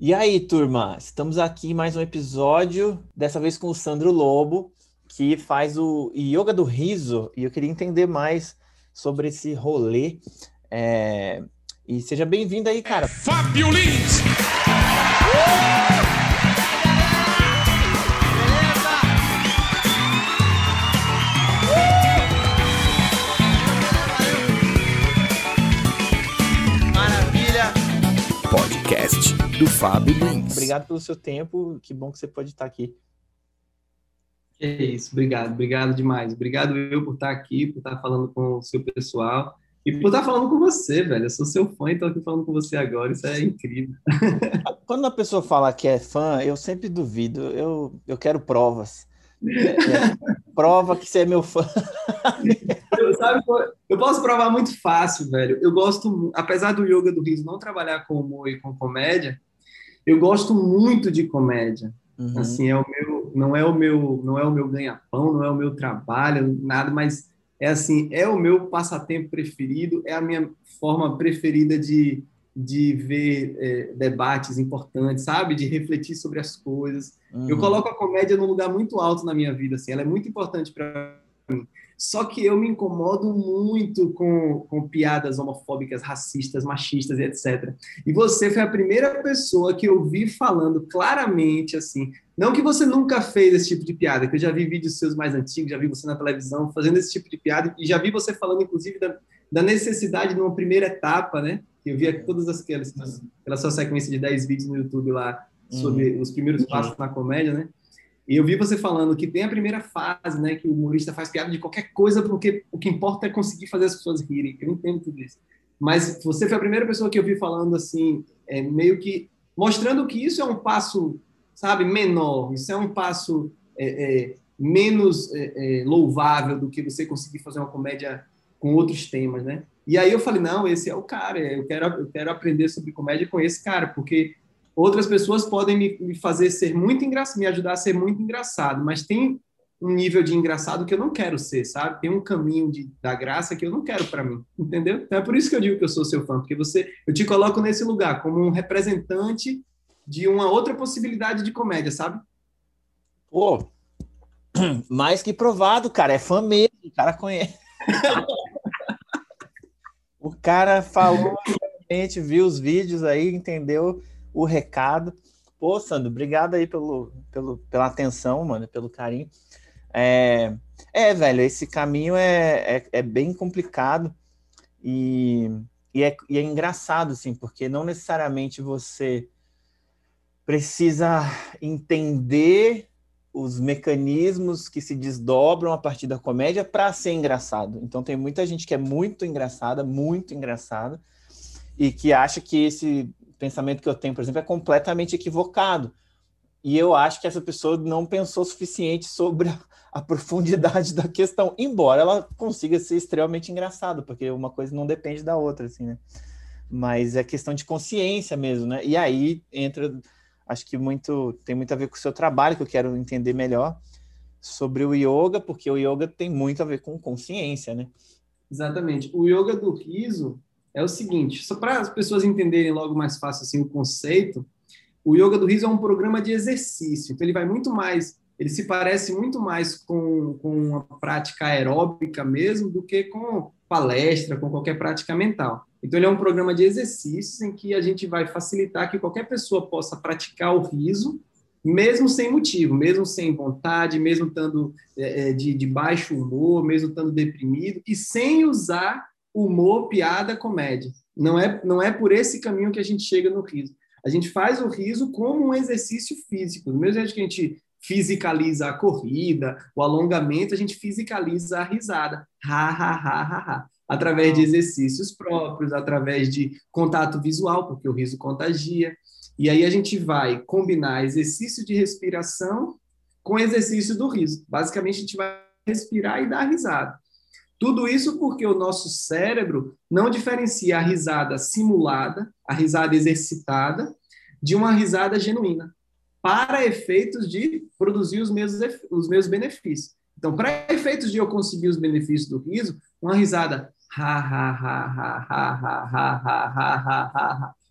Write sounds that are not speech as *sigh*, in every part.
E aí, turma? Estamos aqui em mais um episódio, dessa vez com o Sandro Lobo, que faz o Yoga do Riso, e eu queria entender mais sobre esse rolê. É... E seja bem-vindo aí, cara. Fábio Lins! Maravilha! Do Fábio Lins. Obrigado pelo seu tempo, que bom que você pode estar aqui. Que isso, obrigado, obrigado demais. Obrigado eu por estar aqui, por estar falando com o seu pessoal e por estar falando com você, velho. Eu sou seu fã e estou aqui falando com você agora, isso é incrível. *laughs* Quando a pessoa fala que é fã, eu sempre duvido, eu, eu quero provas. É, é, prova que você é meu fã. *laughs* eu, sabe, eu posso provar muito fácil, velho. Eu gosto, apesar do yoga do riso não trabalhar com humor e com comédia, eu gosto muito de comédia. Uhum. Assim, é o meu, não é o meu, não é o meu ganha-pão, não é o meu trabalho, nada, mas é assim, é o meu passatempo preferido, é a minha forma preferida de, de ver é, debates importantes, sabe? De refletir sobre as coisas. Uhum. Eu coloco a comédia num lugar muito alto na minha vida, assim, ela é muito importante para mim. Só que eu me incomodo muito com, com piadas homofóbicas, racistas, machistas e etc. E você foi a primeira pessoa que eu vi falando claramente assim. Não que você nunca fez esse tipo de piada, que eu já vi vídeos seus mais antigos, já vi você na televisão fazendo esse tipo de piada, e já vi você falando, inclusive, da, da necessidade de uma primeira etapa, né? Eu via todas aquelas, aquela sua sequência de 10 vídeos no YouTube lá sobre uhum. os primeiros passos na comédia, né? Eu vi você falando que tem a primeira fase, né, que o humorista faz piada de qualquer coisa, porque o que importa é conseguir fazer as pessoas rirem. Eu entendo tudo isso. Mas você foi a primeira pessoa que eu vi falando assim, é, meio que mostrando que isso é um passo, sabe, menor. Isso é um passo é, é, menos é, é, louvável do que você conseguir fazer uma comédia com outros temas, né? E aí eu falei, não, esse é o cara. Eu quero, eu quero aprender sobre comédia com esse cara, porque Outras pessoas podem me, me fazer ser muito engraçado, me ajudar a ser muito engraçado, mas tem um nível de engraçado que eu não quero ser, sabe? Tem um caminho de, da graça que eu não quero para mim, entendeu? Então é por isso que eu digo que eu sou seu fã, porque você, eu te coloco nesse lugar como um representante de uma outra possibilidade de comédia, sabe? Pô, *clears throat* mais que provado, cara, é fã mesmo, o cara conhece. *laughs* o cara falou, gente viu os vídeos aí, entendeu? O recado. Pô, Sandro, obrigado aí pelo, pelo, pela atenção, mano, pelo carinho. É, é velho, esse caminho é, é, é bem complicado e, e, é, e é engraçado, assim, porque não necessariamente você precisa entender os mecanismos que se desdobram a partir da comédia para ser engraçado. Então tem muita gente que é muito engraçada, muito engraçada, e que acha que esse pensamento que eu tenho, por exemplo, é completamente equivocado. E eu acho que essa pessoa não pensou o suficiente sobre *laughs* a, profundidade da questão, embora ela consiga ser extremamente engraçada, porque uma coisa não depende da outra, assim, né? Mas é questão de consciência mesmo, né? E aí entra, acho que muito tem muito a ver com o seu trabalho, que eu quero entender melhor sobre o yoga, porque o yoga tem muito a ver com consciência, né? Exatamente. O yoga do riso, é o seguinte, só para as pessoas entenderem logo mais fácil assim o conceito, o Yoga do Riso é um programa de exercício, então ele vai muito mais, ele se parece muito mais com, com uma prática aeróbica mesmo do que com palestra, com qualquer prática mental. Então ele é um programa de exercícios em que a gente vai facilitar que qualquer pessoa possa praticar o riso, mesmo sem motivo, mesmo sem vontade, mesmo estando é, é de, de baixo humor, mesmo estando deprimido, e sem usar humor, piada, comédia. Não é, não é por esse caminho que a gente chega no riso. A gente faz o riso como um exercício físico. Do mesmo jeito que a gente fisicaliza a corrida, o alongamento, a gente fisicaliza a risada. Ha, ha, ha, ha, ha. Através de exercícios próprios, através de contato visual, porque o riso contagia. E aí a gente vai combinar exercício de respiração com exercício do riso. Basicamente, a gente vai respirar e dar risada. Tudo isso porque o nosso cérebro não diferencia a risada simulada, a risada exercitada, de uma risada genuína, para efeitos de produzir os meus, os benefícios. Então, para efeitos de eu conseguir os benefícios do riso, uma risada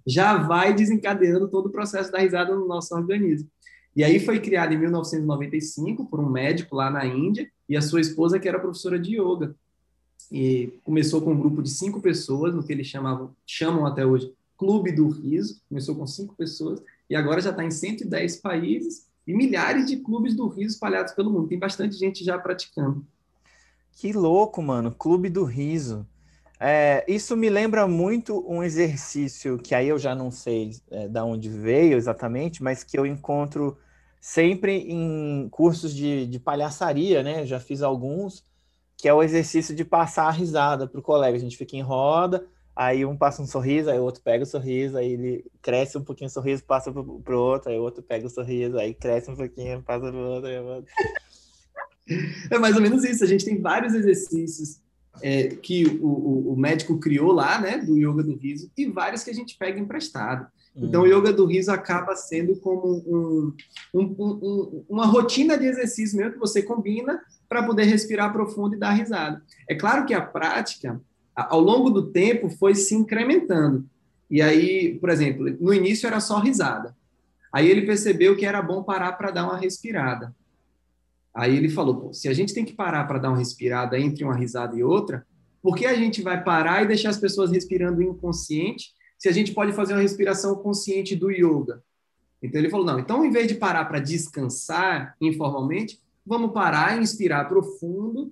já vai desencadeando todo o processo da risada no nosso organismo. E aí foi criado em 1995 por um médico lá na Índia e a sua esposa que era professora de yoga. E começou com um grupo de cinco pessoas, no que eles chamavam, chamam até hoje Clube do Riso. Começou com cinco pessoas e agora já está em 110 países e milhares de clubes do riso espalhados pelo mundo. Tem bastante gente já praticando. Que louco, mano. Clube do Riso. É, isso me lembra muito um exercício que aí eu já não sei é, da onde veio exatamente, mas que eu encontro sempre em cursos de, de palhaçaria, né? Já fiz alguns, que é o exercício de passar a risada para o colega. A gente fica em roda, aí um passa um sorriso, aí o outro pega o sorriso, aí ele cresce um pouquinho o sorriso, passa para o outro, aí o outro pega o sorriso, aí cresce um pouquinho, passa para o outro. *laughs* É mais ou menos isso. A gente tem vários exercícios é, que o, o, médico criou lá, né, do yoga do riso, e vários que a gente pega emprestado. Então, o hum. yoga do riso acaba sendo como um, um, um, uma rotina de exercício mesmo que você combina para poder respirar profundo e dar risada. É claro que a prática, ao longo do tempo, foi se incrementando. E aí, por exemplo, no início era só risada. Aí ele percebeu que era bom parar para dar uma respirada. Aí ele falou: se a gente tem que parar para dar uma respirada entre uma risada e outra, por que a gente vai parar e deixar as pessoas respirando inconsciente se a gente pode fazer uma respiração consciente do yoga? Então ele falou: não, então em vez de parar para descansar informalmente, vamos parar, inspirar profundo,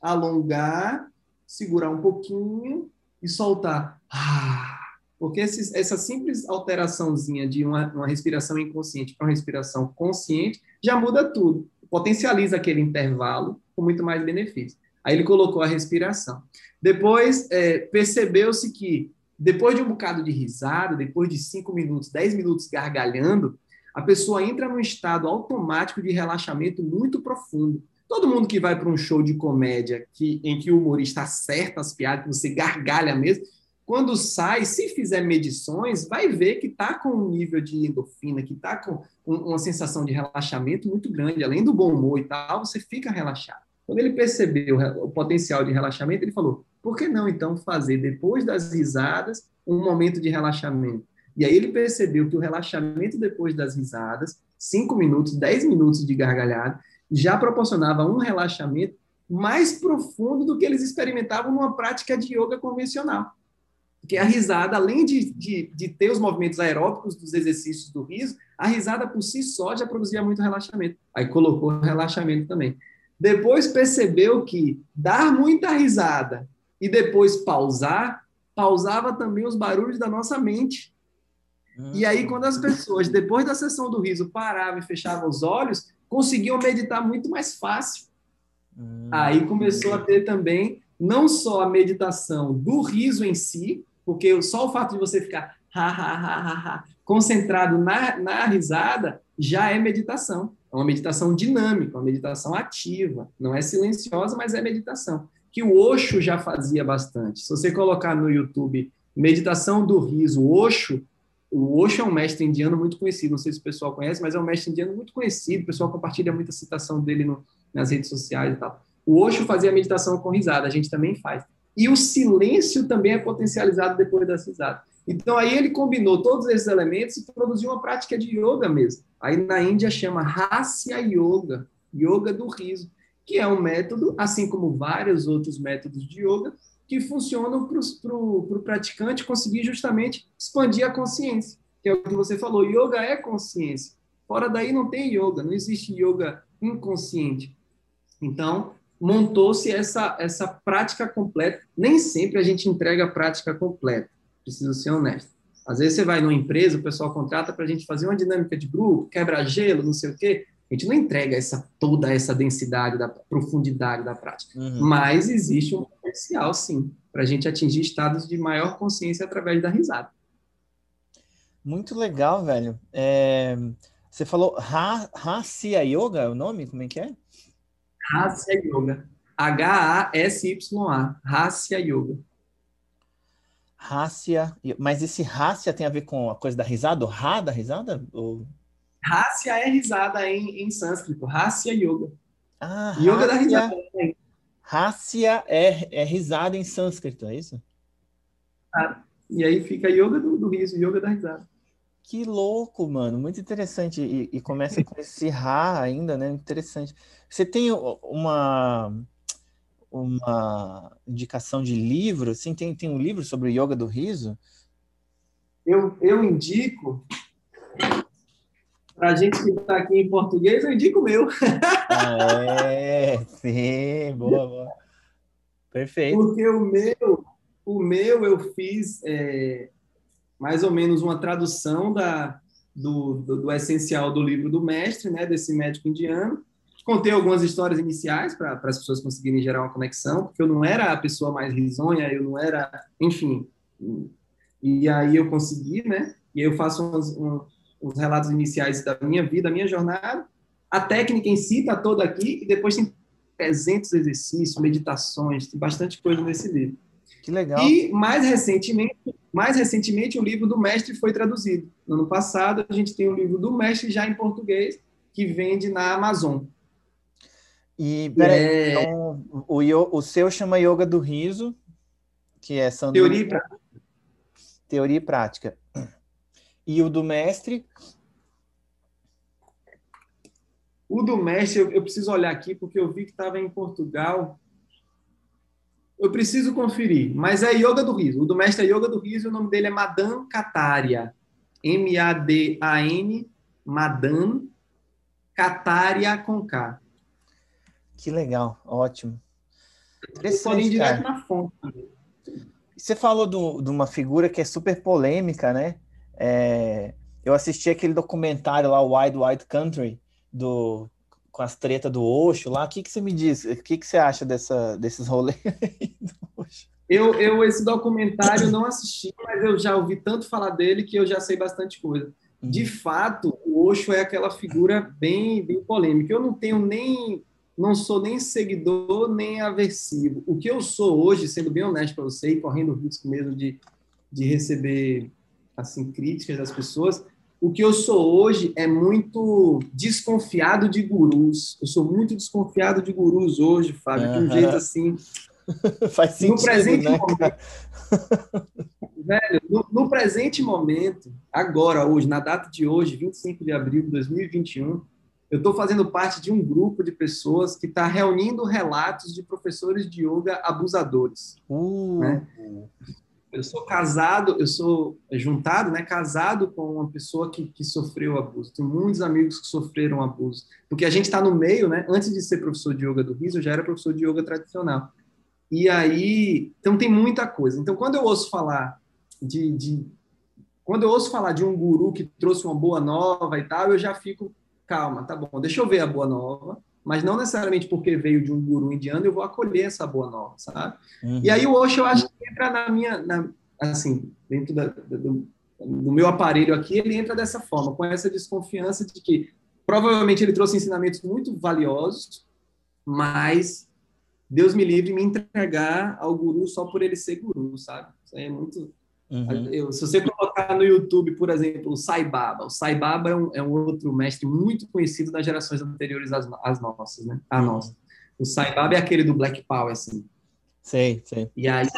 alongar, segurar um pouquinho e soltar. Ah, porque esses, essa simples alteraçãozinha de uma, uma respiração inconsciente para uma respiração consciente já muda tudo potencializa aquele intervalo com muito mais benefício. Aí ele colocou a respiração. Depois, é, percebeu-se que, depois de um bocado de risada, depois de 5 minutos, 10 minutos gargalhando, a pessoa entra num estado automático de relaxamento muito profundo. Todo mundo que vai para um show de comédia que, em que o humorista acerta as piadas, que você gargalha mesmo, quando sai, se fizer medições, vai ver que está com um nível de endorfina, que está com uma sensação de relaxamento muito grande. Além do bom humor e tal, você fica relaxado. Quando ele percebeu o potencial de relaxamento, ele falou: por que não então fazer, depois das risadas, um momento de relaxamento? E aí ele percebeu que o relaxamento depois das risadas, 5 minutos, 10 minutos de gargalhada, já proporcionava um relaxamento mais profundo do que eles experimentavam numa prática de yoga convencional. Porque a risada, além de, de, de, ter os movimentos aeróbicos dos exercícios do riso, a risada por si só já produzia muito relaxamento. Aí colocou relaxamento também. Depois percebeu que dar muita risada e depois pausar, pausava também os barulhos da nossa mente. E aí, quando as pessoas, depois da sessão do riso, paravam e fechavam os olhos, conseguiam meditar muito mais fácil. Hum. Aí começou a ter também não só a meditação do riso em si, porque só o fato de você ficar ha, ha, ha, ha, concentrado na, na risada já é meditação. É uma meditação dinâmica, uma meditação ativa. Não é silenciosa, mas é meditação. Que o Osho já fazia bastante. Se você colocar no YouTube meditação do riso, Osho, o Osho é um mestre indiano muito conhecido, não sei se o pessoal conhece, mas é um mestre indiano muito conhecido, o pessoal compartilha muita citação dele no, nas redes sociais e tal. O Osho fazia meditação com risada, a gente também faz. E o silêncio também é potencializado depois das risadas. Então, aí ele combinou todos esses elementos e produziu uma prática de yoga mesmo. Aí na Índia chama Hasya Yoga, yoga do riso, que é um método, assim como vários outros métodos de yoga, que funcionam para o praticante conseguir justamente expandir a consciência, que é o que você falou. Yoga é consciência. Fora daí não tem yoga, não existe yoga inconsciente. Então, montou-se essa, essa prática completa. Nem sempre a gente entrega a prática completa, preciso ser honesto. Às vezes você vai numa empresa, o pessoal contrata para a gente fazer uma dinâmica de grupo, quebra-gelo, não sei o quê. A gente não entrega essa, toda essa densidade, da profundidade da prática. Uhum. Mas existe um potencial, sim, para a gente atingir estados de maior consciência através da risada. Muito legal, velho. É... Você falou Hasya Yoga, é o nome? Como é que é? Hasya Yoga. H-A-S-Y-A. Hasya Yoga. Hasya. Mas esse Hasya tem a ver com a coisa da risada? O Ra da risada? Ou... Hasya é risada em, em sânscrito. Hasya Yoga. Ah, yoga da risada. Hasya é, é risada em sânscrito, é isso? Ah, E aí fica yoga do, do riso, yoga da risada. Que louco, mano, muito interessante. E, e começa *laughs* com esse Ra ainda, né? Interessante. Você tem uma uma indicação de livro? Assim, tem, tem um livro sobre o yoga do riso? Eu, eu indico para a gente que está aqui em português, eu indico o meu. Ah, é, sim, boa, boa. *laughs* Perfeito. Porque o meu, o meu eu fiz é, mais ou menos uma tradução da, do, do, do, essencial do livro do mestre, né, desse médico indiano. Contei algumas histórias iniciais para as pessoas conseguirem gerar uma conexão, porque eu não era a pessoa mais risonha, eu não era, enfim. E aí eu consegui, né? E eu faço uns, uns relatos iniciais da minha vida, da minha jornada. A técnica em si está toda aqui, e depois tem 300 exercícios, meditações, tem bastante coisa nesse livro. Que legal. E mais recentemente, mais recentemente o livro do mestre foi traduzido. No ano passado a gente tem o livro do mestre já em português que vende na Amazon. E peraí, é... então, o, o seu chama Yoga do Riso, que é Sandro... Teoria e prática. Teoria e prática. E o do mestre? O do mestre, eu, eu preciso olhar aqui, porque eu vi que estava em Portugal. Eu preciso conferir, mas é Yoga do Riso. O do mestre é Yoga do Riso, o nome dele é Madan Kataria. M-A-D-A-N, Madan Kataria com K. Que legal, ótimo. Podem ir direto na fonte. Você falou do, de uma figura que é super polêmica, né? É, eu assisti aquele documentário lá, Wild Wild Country, do, com as tretas do Osho lá. O que, que você me diz? O que, que você acha dessa, desses rolês *laughs* Eu, eu, esse documentário não assisti, mas eu já ouvi tanto falar dele que eu já sei bastante coisa. De uhum. fato, o Osho é aquela figura bem, bem polêmica. Eu não tenho nem, não sou nem seguidor nem aversivo. O que eu sou hoje, sendo bem honesto para você e correndo o risco mesmo de, de receber assim críticas das pessoas, o que eu sou hoje é muito desconfiado de gurus. Eu sou muito desconfiado de gurus hoje, Fábio, de um jeito assim. *laughs* Faz sentido, no presente né? momento, *laughs* velho, no, no, presente momento, agora, hoje, na data de hoje, 25 de abril de 2021, eu estou fazendo parte de um grupo de pessoas que está reunindo relatos de professores de yoga abusadores. Uh. Né? Eu sou casado, eu sou juntado, né, casado com uma pessoa que, que sofreu abuso. Tenho muitos amigos que sofreram abuso. Porque a gente está no meio, né? Antes de ser professor de yoga do riso, eu já era professor de yoga tradicional. E aí, então tem muita coisa. Então, quando eu ouço falar de, de quando eu ouço falar de um guru que trouxe uma boa nova e tal, eu já fico, calma, tá bom, deixa eu ver a boa nova, mas não necessariamente porque veio de um guru indiano eu vou acolher essa boa nova, sabe? Uhum. E aí o Osho eu acho que entra na minha, na, assim, dentro da, do, do meu aparelho aqui, ele entra dessa forma, com essa desconfiança de que provavelmente ele trouxe ensinamentos muito valiosos, mas Deus me livre de me entregar ao guru só por ele ser guru, sabe? Isso aí é muito Uhum. Eu, se você colocar no YouTube, por exemplo, o Sai Baba, o Sai Baba é um, é um outro mestre muito conhecido das gerações anteriores às, às nossas, né? A uhum. nossa. O Sai Baba é aquele do Black Power, assim. Sei, sei. E aí,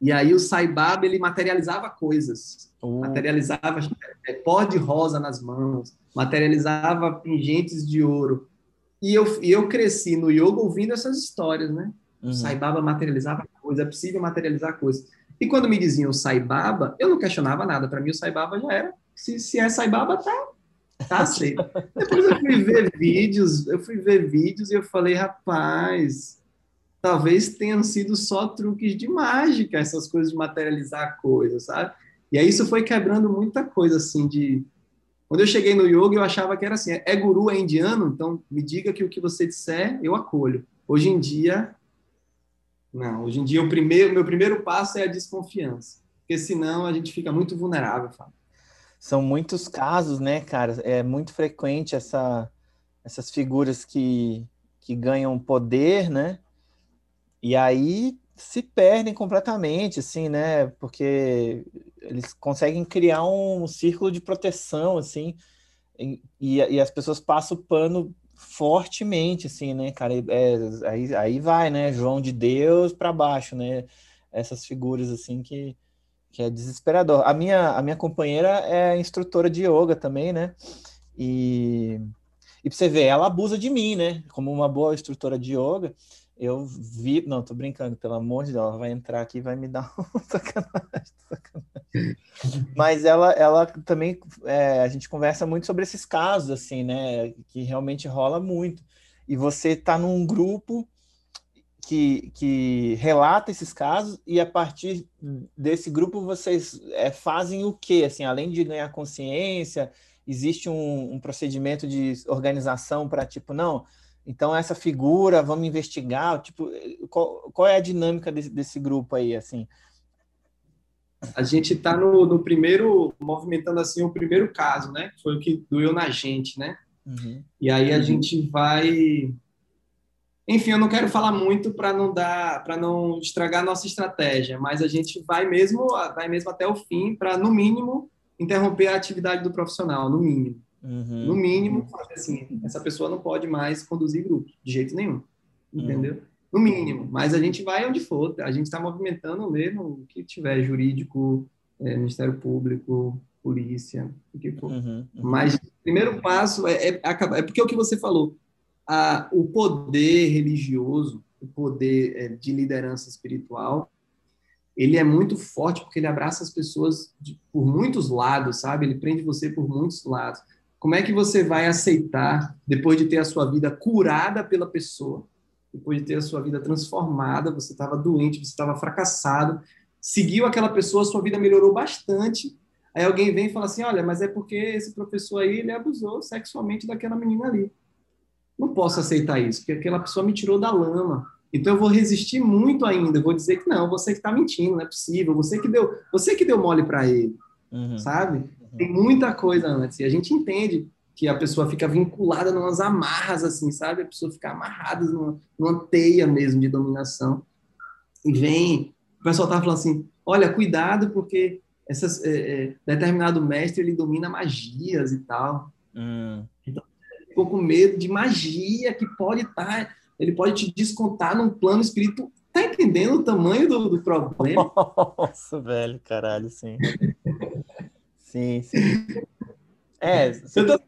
e aí o Sai Baba, ele materializava coisas. Uhum. Materializava é, pó de rosa nas mãos, materializava pingentes de ouro. E eu, e eu cresci no yoga ouvindo essas histórias, né? Uhum. O Sai Baba materializava coisas, é possível materializar coisas. E quando me diziam Saibaba, eu não questionava nada. Para mim, o Saibaba já era. Se, se é Saibaba, tá, tá *laughs* aceito. Depois eu fui ver vídeos, eu fui ver vídeos e eu falei, rapaz, talvez tenham sido só truques de mágica, essas coisas de materializar coisas, sabe? E aí isso foi quebrando muita coisa, assim, de... Quando eu cheguei no yoga, eu achava que era assim, é guru, é indiano, então me diga que o que você disser, eu acolho. Hoje em dia, não, hoje em dia o primeiro, meu primeiro passo é a desconfiança, porque senão a gente fica muito vulnerável, Fábio. São muitos casos, né, cara? É muito frequente essa, essas figuras que, que ganham poder, né? E aí se perdem completamente, assim, né? Porque eles conseguem criar um círculo de proteção, assim, e, e as pessoas passam o pano fortemente, assim, né, cara? É, aí, aí vai, né? João de Deus para baixo, né? Essas figuras, assim, que, que é desesperador. A minha, a minha companheira é instrutora de yoga também, né? E, e pra você ver, ela abusa de mim, né? Como uma boa instrutora de yoga, eu vi. Não, tô brincando, pelo amor de Deus, ela vai entrar aqui e vai me dar *laughs* um sacanagem, sacanagem. Mas ela, ela também. É, a gente conversa muito sobre esses casos, assim, né? Que realmente rola muito. E você tá num grupo que, que relata esses casos e a partir desse grupo vocês é, fazem o quê? Assim, além de ganhar consciência, existe um, um procedimento de organização para tipo, não, então essa figura, vamos investigar, tipo, qual, qual é a dinâmica desse, desse grupo aí, assim? A gente está no, no, primeiro, movimentando assim o primeiro caso, né? Foi o que doeu na gente, né? Uhum. E aí a uhum. gente vai enfim, eu não quero falar muito para não dar, para não estragar nossa estratégia, mas a gente vai mesmo, vai mesmo até o fim para no mínimo interromper a atividade do profissional, no mínimo. Uhum. No mínimo, assim, essa pessoa não pode mais conduzir grupo de jeito nenhum, entendeu? Uhum. No mínimo, mas a gente vai onde for, a gente está movimentando mesmo o que tiver jurídico, é, Ministério Público, polícia, o que for. Uhum. Mas o primeiro passo é, é, é porque é o que você falou, a, o poder religioso, o poder é, de liderança espiritual, ele é muito forte porque ele abraça as pessoas de, por muitos lados, sabe? Ele prende você por muitos lados. Como é que você vai aceitar, depois de ter a sua vida curada pela pessoa, depois de ter a sua vida transformada, você estava doente, você estava fracassado, seguiu aquela pessoa, sua vida melhorou bastante, aí alguém vem e fala assim, olha, mas é porque esse professor aí, ele abusou sexualmente daquela menina ali não posso aceitar isso, porque aquela pessoa me tirou da lama. Então eu vou resistir muito ainda, eu vou dizer que não, você que está mentindo, não é possível, você que deu, você que deu mole para ele, uhum. sabe? Uhum. Tem muita coisa antes e a gente entende que a pessoa fica vinculada numas amarras assim, sabe? A pessoa fica amarrada numa, numa teia mesmo de dominação e vem, o pessoal tá falando assim, olha, cuidado porque essas, é, é, determinado mestre ele domina magias e tal. Uhum. Então ficou com medo de magia que pode estar, tá, ele pode te descontar num plano espírito. Tá entendendo o tamanho do, do problema? *laughs* Nossa, velho, caralho, sim. sim, sim. É, eu, tô,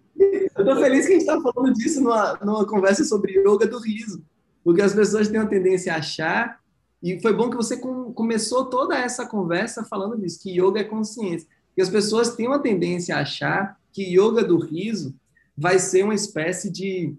eu tô feliz que a gente tá falando disso numa, numa conversa sobre yoga do riso, porque as pessoas têm uma tendência a achar, e foi bom que você com, começou toda essa conversa falando disso, que yoga é consciência. Porque as pessoas têm uma tendência a achar que yoga do riso vai ser uma espécie de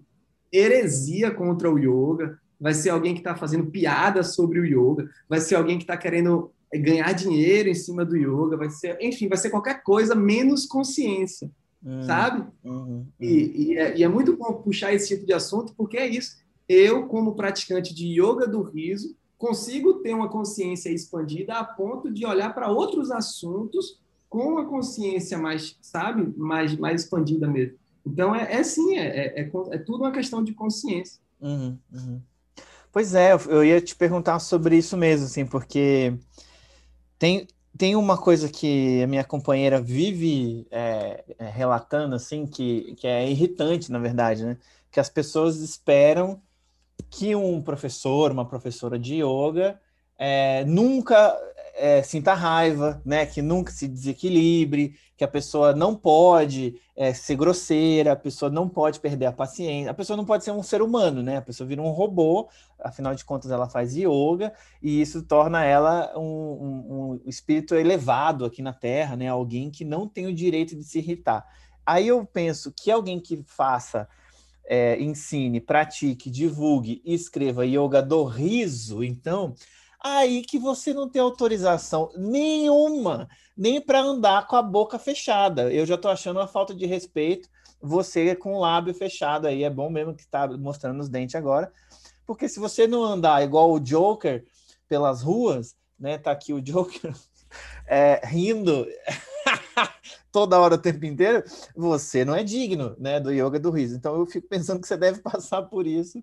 heresia contra o yoga, vai ser alguém que está fazendo piada sobre o yoga, vai ser alguém que está querendo ganhar dinheiro em cima do yoga, vai ser, enfim, vai ser qualquer coisa menos consciência, uhum, sabe? Uhum. E, e, é, e, é, muito bom puxar esse tipo de assunto, porque é isso. Eu, como praticante de yoga do riso, consigo ter uma consciência expandida a ponto de olhar para outros assuntos com uma consciência mais, sabe, mais, mais expandida mesmo. Então, é, é sim, é, é, é, tudo uma questão de consciência. Uhum, uhum. Pois é, eu ia te perguntar sobre isso mesmo, assim, porque tem, tem uma coisa que a minha companheira vive é, é, relatando, assim, que, que é irritante, na verdade, né? Que as pessoas esperam que um professor, uma professora de yoga, é, nunca é, sinta raiva, né? Que nunca se desequilibre, que a pessoa não pode é, ser grosseira, a pessoa não pode perder a paciência, a pessoa não pode ser um ser humano, né? A pessoa vira um robô, afinal de contas ela faz yoga e isso torna ela um, um, um espírito elevado aqui na Terra, né? Alguém que não tem o direito de se irritar. Aí eu penso que alguém que faça é, ensine, pratique, divulgue e escreva yoga do riso, então aí que você não tem autorização nenhuma, nem para andar com a boca fechada. Eu já estou achando uma falta de respeito você com o lábio fechado aí. É bom mesmo que está mostrando os dentes agora, porque se você não andar igual o Joker pelas ruas, né? Tá aqui o Joker é, rindo *laughs* toda hora, o tempo inteiro, você não é digno, né, do yoga do riso. Então eu fico pensando que você deve passar por isso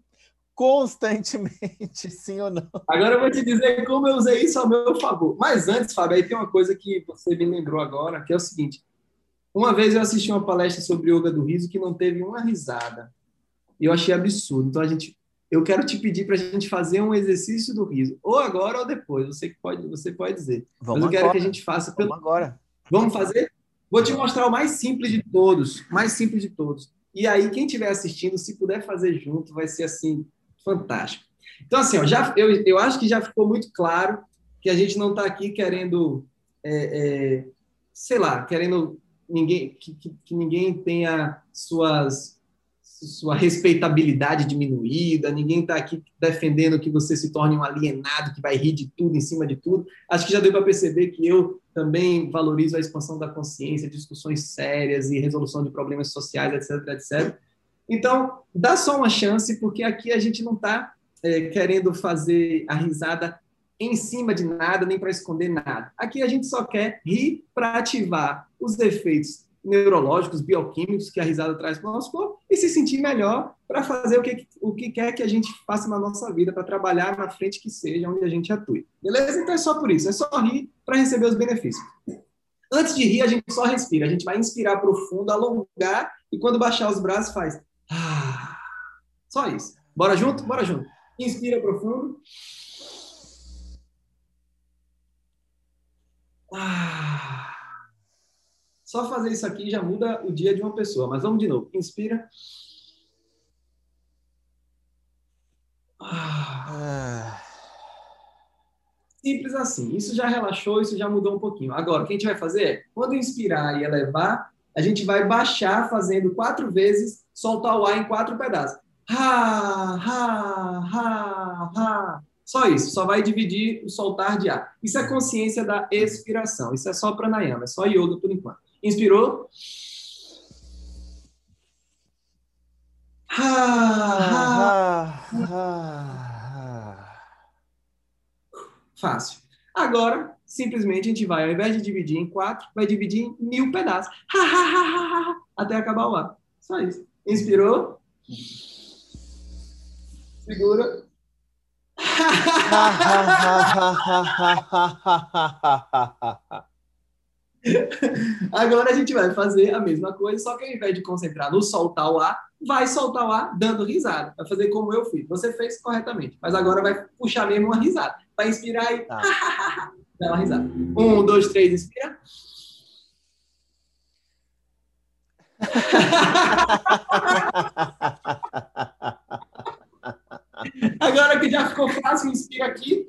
constantemente, *laughs* sim ou não? Agora eu vou te dizer como eu usei isso ao meu favor. Mas antes, Fábio, aí tem uma coisa que você me lembrou agora, que é o seguinte. Uma vez eu assisti uma palestra sobre yoga do riso que não teve uma risada. E eu achei absurdo. Então a gente eu quero te pedir para a gente fazer um exercício do riso, ou agora ou depois, você pode, você pode dizer. Vamos Mas eu quero agora. que a gente faça pelo... Vamos agora. Vamos fazer? Vou te mostrar o mais simples de todos, mais simples de todos. E aí, quem estiver assistindo, se puder fazer junto, vai ser assim, fantástico. Então, assim, ó, já, eu, eu acho que já ficou muito claro que a gente não está aqui querendo, é, é, sei lá, querendo ninguém, que, que, que ninguém tenha suas sua respeitabilidade diminuída, ninguém está aqui defendendo que você se torne um alienado que vai rir de tudo em cima de tudo. Acho que já deu para perceber que eu também valorizo a expansão da consciência, discussões sérias e resolução de problemas sociais, etc, etc. Então, dá só uma chance, porque aqui a gente não está é, querendo fazer a risada em cima de nada, nem para esconder nada. Aqui a gente só quer rir para ativar os efeitos neurológicos, bioquímicos que a risada traz para o nosso corpo e se sentir melhor para fazer o que, o que quer que a gente faça na nossa vida, para trabalhar na frente que seja, onde a gente atue. Beleza? Então é só por isso, é só rir para receber os benefícios. Antes de rir, a gente só respira. A gente vai inspirar profundo, alongar e quando baixar os braços faz. Ah, só isso. Bora junto? Bora junto. Inspira profundo. Ah. Só fazer isso aqui já muda o dia de uma pessoa. Mas vamos de novo. Inspira. Ah. Simples assim. Isso já relaxou, isso já mudou um pouquinho. Agora, o que a gente vai fazer é, quando inspirar e elevar, a gente vai baixar fazendo quatro vezes, soltar o ar em quatro pedaços. Ha, ha, ha, ha. Só isso, só vai dividir o soltar de ar. Isso é consciência da expiração. Isso é só pranayama, é só yoga por enquanto. Inspirou? Ha, ha. Fácil. Agora, simplesmente a gente vai, ao invés de dividir em quatro, vai dividir em mil pedaços. Até acabar o ar. Só isso. Inspirou? Segura. *laughs* Agora a gente vai fazer a mesma coisa, só que ao invés de concentrar no soltar o ar, vai soltar o ar dando risada. Vai fazer como eu fiz. Você fez corretamente, mas agora vai puxar mesmo uma risada. Vai inspirar e Tá. *laughs* dá uma risada. Um, dois, três, inspira. *laughs* Agora que já ficou fácil, inspira aqui.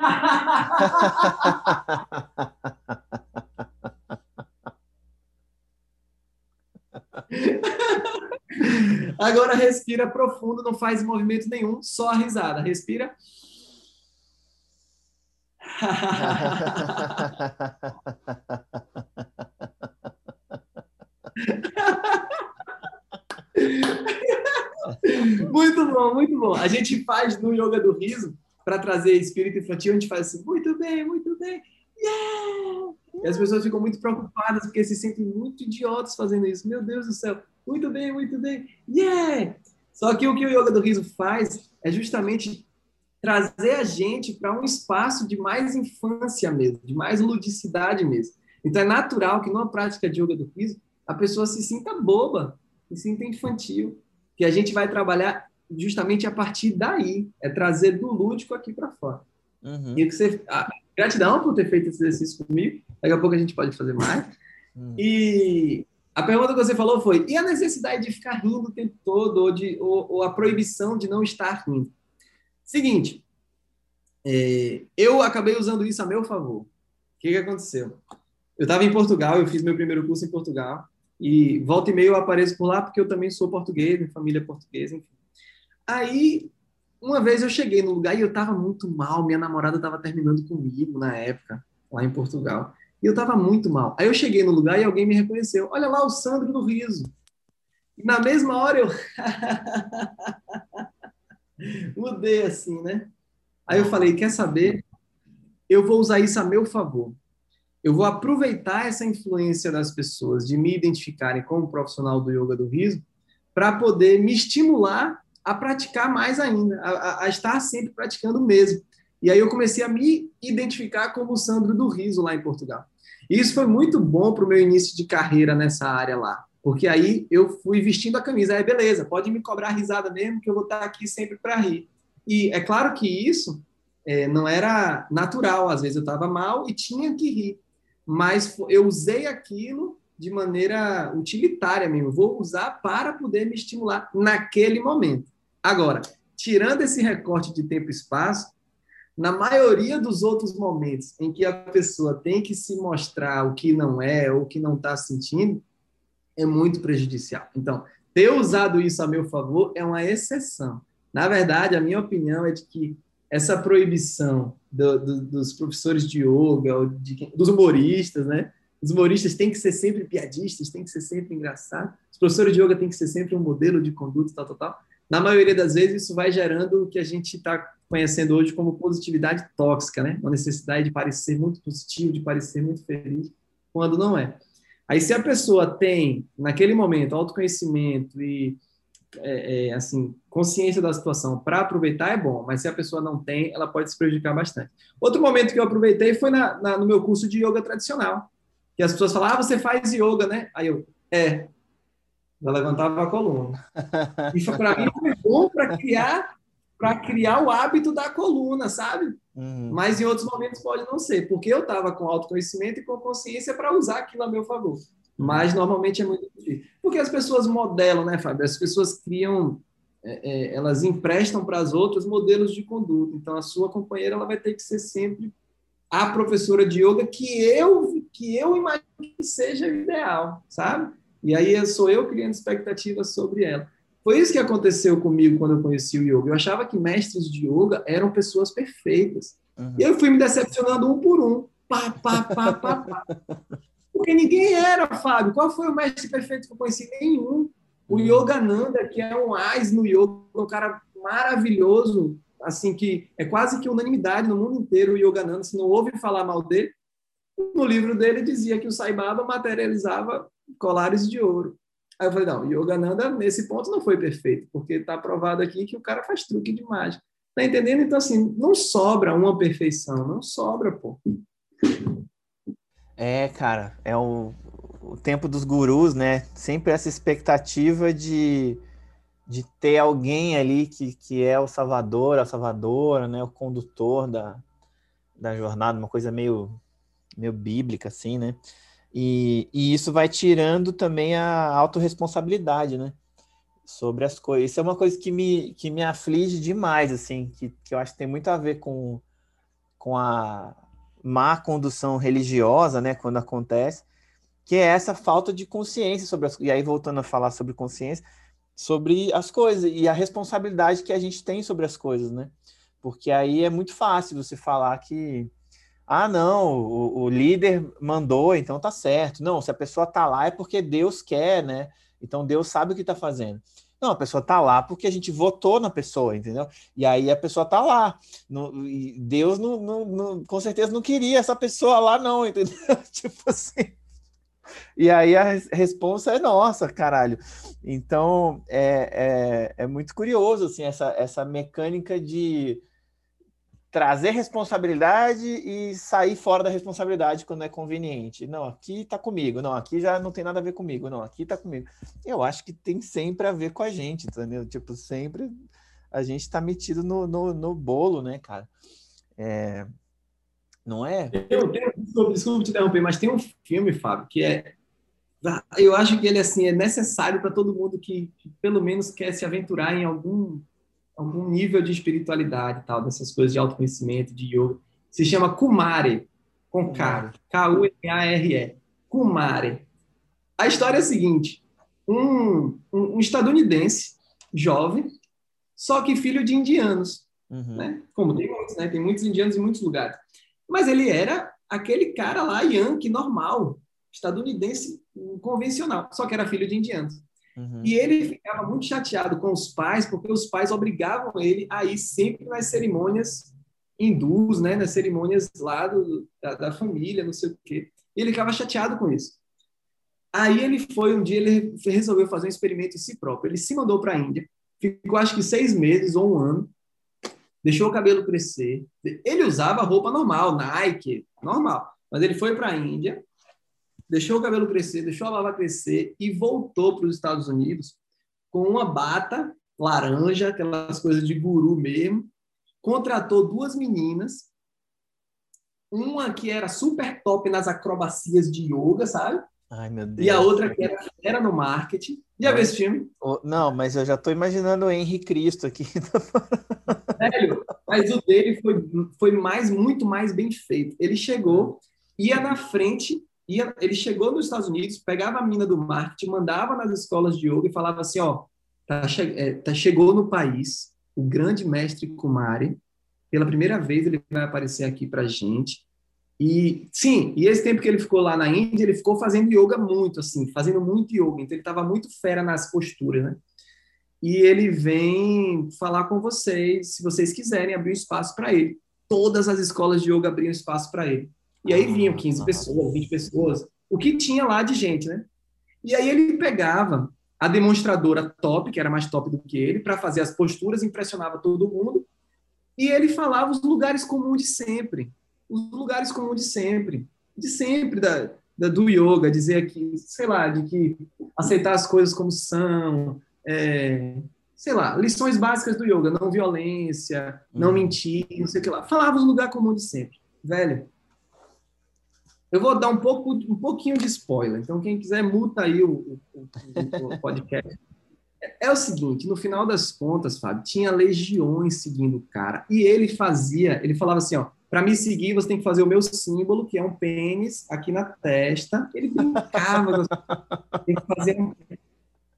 *laughs* Agora respira profundo, não faz movimento nenhum, só a risada. Respira. *laughs* muito bom, muito bom. A gente faz no yoga do riso para trazer espírito infantil, a gente faz assim, muito bem, muito bem. Yeah! E as pessoas ficam muito preocupadas porque se sentem muito idiotas fazendo isso. Meu Deus do céu. Muito bem, muito bem. Yeah! Só que o que o yoga do riso faz é justamente trazer a gente para um espaço de mais infância mesmo, de mais ludicidade mesmo. Então é natural que numa prática de yoga do riso a pessoa se sinta boba, se sinta infantil, que a gente vai trabalhar justamente a partir daí, é trazer do lúdico aqui para fora. Uhum. E que você, ah, gratidão por ter feito esse exercício comigo. Daqui a pouco a gente pode fazer mais. Uhum. E a pergunta que você falou foi: e a necessidade de ficar rindo o tempo todo, ou, de, ou, ou a proibição de não estar rindo? Seguinte, é, eu acabei usando isso a meu favor. O que, que aconteceu? Eu estava em Portugal, eu fiz meu primeiro curso em Portugal, e volta e meia eu apareço por lá porque eu também sou português, minha família é portuguesa, enfim. Aí, uma vez eu cheguei no lugar e eu estava muito mal, minha namorada estava terminando comigo na época, lá em Portugal. E eu estava muito mal. Aí eu cheguei no lugar e alguém me reconheceu. Olha lá o Sandro do Riso. E na mesma hora eu *laughs* mudei assim, né? Aí eu falei, quer saber? Eu vou usar isso a meu favor. Eu vou aproveitar essa influência das pessoas de me identificarem como profissional do yoga do riso para poder me estimular a praticar mais ainda, a, a, estar sempre praticando mesmo. E aí eu comecei a me identificar como o Sandro do Riso lá em Portugal. E isso foi muito bom para o meu início de carreira nessa área lá. Porque aí eu fui vestindo a camisa, aí beleza, pode me cobrar risada mesmo, que eu vou estar aqui sempre para rir. E é claro que isso é, não era natural, às vezes eu estava mal e tinha que rir, mas eu usei aquilo de maneira utilitária mesmo, vou usar para poder me estimular naquele momento. Agora, tirando esse recorte de tempo e espaço, na maioria dos outros momentos em que a pessoa tem que se mostrar o que não é ou o que não está sentindo, é muito prejudicial. Então, ter usado isso a meu favor é uma exceção. Na verdade, a minha opinião é de que essa proibição do, do, dos professores de yoga, de, dos humoristas, né? Os humoristas têm que ser sempre piadistas, têm que ser sempre engraçados. Os professores de yoga têm que ser sempre um modelo de conduta, tal, tal, tal. Na maioria das vezes, isso vai gerando o que a gente está conhecendo hoje como positividade tóxica, né? Uma necessidade de parecer muito positivo, de parecer muito feliz, quando não é. Aí, se a pessoa tem, naquele momento, autoconhecimento e, é, é, assim, consciência da situação para aproveitar, é bom, mas se a pessoa não tem, ela pode se prejudicar bastante. Outro momento que eu aproveitei foi na, na, no meu curso de yoga tradicional, que as pessoas falavam, ah, você faz yoga, né? Aí eu, é. Eu levantava a coluna. Isso, para mim, foi bom para criar para criar o hábito da coluna, sabe? Uhum. Mas em outros momentos pode não ser, porque eu estava com autoconhecimento e com consciência para usar aquilo a meu favor. Mas normalmente é muito difícil. Porque as pessoas modelam, né, Fábio? As pessoas criam, é, é, elas emprestam para as outras modelos de conduta. Então a sua companheira ela vai ter que ser sempre a professora de yoga que eu que eu imagino que seja ideal, sabe? E aí sou eu criando expectativas sobre ela. Foi isso que aconteceu comigo quando eu conheci o yoga. Eu achava que mestres de yoga eram pessoas perfeitas. Uhum. E eu fui me decepcionando um por um. Pá, pá, pá, pá, pá. Porque ninguém era, Fábio. Qual foi o mestre perfeito que eu conheci? Nenhum. O uhum. Yogananda, que é um ás no yoga, um cara maravilhoso, assim, que é quase que unanimidade no mundo inteiro, o Yogananda, se não ouve falar mal dele, no livro dele dizia que o Sai Baba materializava colares de ouro. Aí eu falei, não, Yogananda nesse ponto não foi perfeito, porque está provado aqui que o cara faz truque de mágica. Tá entendendo? Então, assim, não sobra uma perfeição, não sobra, pô. É, cara, é o, o tempo dos gurus, né? Sempre essa expectativa de, de ter alguém ali que, que é o salvador, a salvadora, né? O condutor da, da jornada, uma coisa meio, meio bíblica, assim, né? E, e isso vai tirando também a autorresponsabilidade, né? Sobre as coisas. Isso é uma coisa que me, que me aflige demais, assim, que, que eu acho que tem muito a ver com, com a má condução religiosa, né? Quando acontece, que é essa falta de consciência sobre as E aí, voltando a falar sobre consciência, sobre as coisas e a responsabilidade que a gente tem sobre as coisas, né? Porque aí é muito fácil você falar que ah, não, o, o, líder mandou, então tá certo. Não, se a pessoa tá lá é porque Deus quer, né? Então Deus sabe o que tá fazendo. Não, a pessoa tá lá porque a gente votou na pessoa, entendeu? E aí a pessoa tá lá. No, Deus não, não, não, com certeza não queria essa pessoa lá, não, *laughs* entendeu? tipo assim. E aí a resposta é nossa, caralho. Então é, é, é muito curioso assim, essa, essa mecânica de trazer responsabilidade e sair fora da responsabilidade quando é conveniente. Não, aqui tá comigo. Não, aqui já não tem nada a ver comigo. Não, aqui tá comigo. Eu acho que tem sempre a ver com a gente, entendeu? Tipo, sempre a gente tá metido no, no, no bolo, né, cara? É... Não é? Eu tenho, desculpa, desculpa te interromper, mas tem um filme, Fábio, que é eu acho que ele assim é necessário para todo mundo que, que, pelo menos quer se aventurar em algum algum nível de espiritualidade, tal, dessas coisas de autoconhecimento, de yoga. Se chama Kumare, com K, K-U-M-A-R-E. Kumare. A história é a seguinte: um, um, um estadunidense jovem, só que filho de indianos, uhum. né? Como tem muitos, né? Tem muitos indianos em muitos lugares. Mas ele era aquele cara lá, yankee, normal, estadunidense convencional, só que era filho de indianos. Uhum. E ele ficava muito chateado com os pais, porque os pais obrigavam ele a ir sempre nas cerimônias hindus, né, nas cerimônias lá do, da, da família, não sei o quê. E ele ficava chateado com isso. Aí ele foi, um dia ele resolveu fazer um experimento em si próprio. Ele se mandou para a Índia, ficou acho que seis meses ou um ano, deixou o cabelo crescer. Ele usava roupa normal, Nike, normal. Mas ele foi para a Índia, deixou o cabelo crescer, deixou a barba crescer e voltou para os Estados Unidos com uma bata laranja, aquelas coisas de guru mesmo. Contratou duas meninas, uma que era super top nas acrobacias de yoga, sabe? Ai, meu Deus. E a outra que era, no marketing. Já viu esse filme? Não, mas eu já estou imaginando o Henry Cristo aqui. *laughs* Velho, mas o dele foi, foi mais, muito mais bem feito. Ele chegou, ia na frente, ia, ele chegou nos Estados Unidos, pegava a mina do marketing, mandava nas escolas de yoga e falava assim, ó, tá, é, tá, chegou no país o grande mestre Kumari, pela primeira vez ele vai aparecer aqui pra gente, e sim, e esse tempo que ele ficou lá na Índia, ele ficou fazendo yoga muito, assim, fazendo muito yoga. Então ele estava muito fera nas posturas, né? E ele vem falar com vocês, se vocês quiserem abrir um espaço para ele. Todas as escolas de yoga abriam espaço para ele. E aí vinham 15 pessoas, 20 pessoas, o que tinha lá de gente, né? E aí ele pegava a demonstradora top, que era mais top do que ele, para fazer as posturas, impressionava todo mundo. E ele falava os lugares comuns de sempre os lugares comuns de sempre, de sempre da, da do yoga, dizer que, sei lá, de que aceitar as coisas como são, é, sei lá, lições básicas do yoga, não violência, não uhum. mentir, não sei o que lá. Falava os lugares comuns de sempre, velho. Eu vou dar um pouco, um pouquinho de spoiler. Então quem quiser multa aí o, o, o, o podcast. É, é o seguinte, no final das contas, Fábio, tinha legiões seguindo o cara. E ele fazia, ele falava assim, ó, para me seguir, você tem que fazer o meu símbolo, que é um pênis, aqui na testa. Ele brincava. tem que fazer um...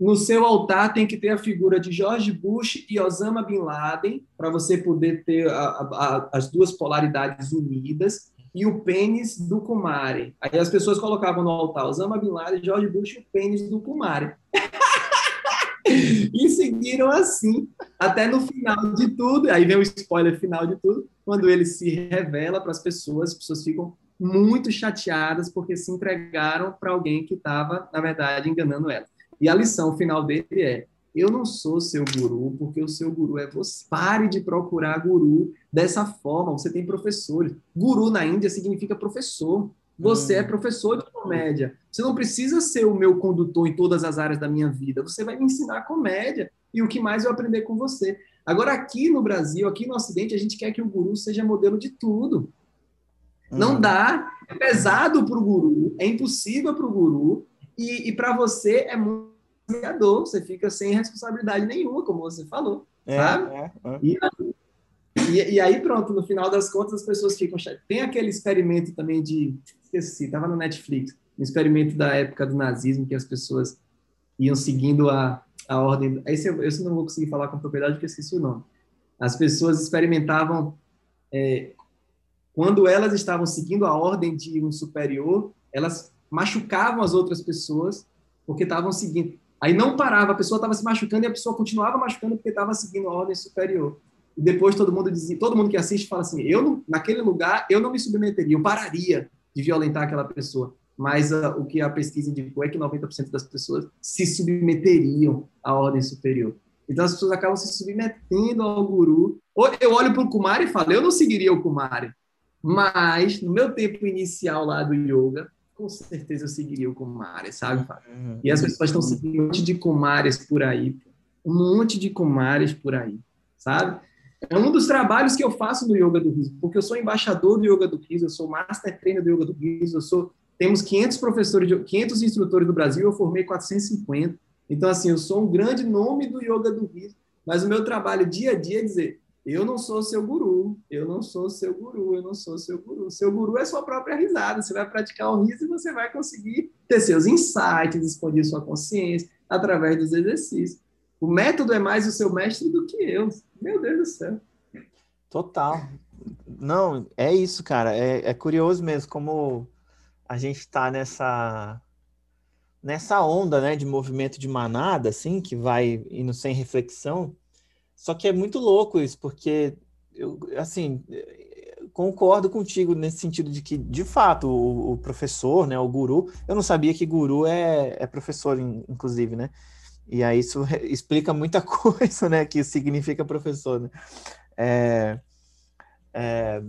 No seu altar tem que ter a figura de George Bush e Osama Bin Laden, para você poder ter a, a, as duas polaridades unidas, e o pênis do Kumari. Aí as pessoas colocavam no altar Osama Bin Laden, George Bush e o pênis do Kumari. *laughs* *laughs* e seguiram assim, até no final de tudo. Aí vem o spoiler final de tudo quando ele se revela para as pessoas, as pessoas ficam muito chateadas porque se entregaram para alguém que estava, na verdade, enganando ela. E a lição final dele é: eu não sou seu guru, porque o seu guru é você. Pare de procurar guru dessa forma. Você tem professores. Guru na Índia significa professor. Você hum. é professor de comédia. Você não precisa ser o meu condutor em todas as áreas da minha vida. Você vai me ensinar comédia. E o que mais eu aprender com você. Agora, aqui no Brasil, aqui no Ocidente, a gente quer que o guru seja modelo de tudo. Não uhum. dá, é pesado para o guru, é impossível para o guru, e, e para você é muito desafiador, você fica sem responsabilidade nenhuma, como você falou, é, sabe? É, é. E, e, e, aí, pronto, no final das contas, as pessoas ficam. Tem aquele experimento também de. Esqueci, estava no Netflix, um experimento da época do nazismo, que as pessoas iam seguindo a, a ordem. Esse eu, esse eu não vou conseguir falar com propriedade porque esqueci o nome. As pessoas experimentavam é, quando elas estavam seguindo a ordem de um superior, elas machucavam as outras pessoas porque estavam seguindo. Aí não parava, a pessoa estava se machucando e a pessoa continuava machucando porque estava seguindo a ordem superior. E depois todo mundo dizia, todo mundo que assiste fala assim: eu não, naquele lugar eu não me submeteria, eu pararia de violentar aquela pessoa mas uh, o que a pesquisa indicou é que 90% das pessoas se submeteriam à ordem superior. Então as pessoas acabam se submetendo ao guru. Eu olho para o Kumari e falo, eu não seguiria o Kumari, mas no meu tempo inicial lá do yoga, com certeza eu seguiria o Kumari, sabe? Uhum. E as pessoas estão seguindo um monte de Kumaris por aí, um monte de Kumaris por aí, sabe? É um dos trabalhos que eu faço no Yoga do Riso, porque eu sou embaixador do Yoga do Riso, eu sou master trainer do Yoga do Riso, eu sou temos 500 professores, de, 500 instrutores do Brasil, eu formei 450. Então, assim, eu sou um grande nome do yoga do riso, mas o meu trabalho dia a dia é dizer: eu não sou seu guru, eu não sou seu guru, eu não sou seu guru. Seu guru é sua própria risada. Você vai praticar o riso e você vai conseguir ter seus insights, expandir sua consciência através dos exercícios. O método é mais o seu mestre do que eu. Meu Deus do céu. Total. Não, é isso, cara. É, é curioso mesmo como a gente está nessa nessa onda, né, de movimento de manada, assim, que vai indo sem reflexão. Só que é muito louco isso, porque eu, assim, concordo contigo nesse sentido de que, de fato, o, o professor, né, o guru, eu não sabia que guru é, é professor, inclusive, né? E aí isso explica muita *laughs* coisa, né, que significa professor, né? É, é,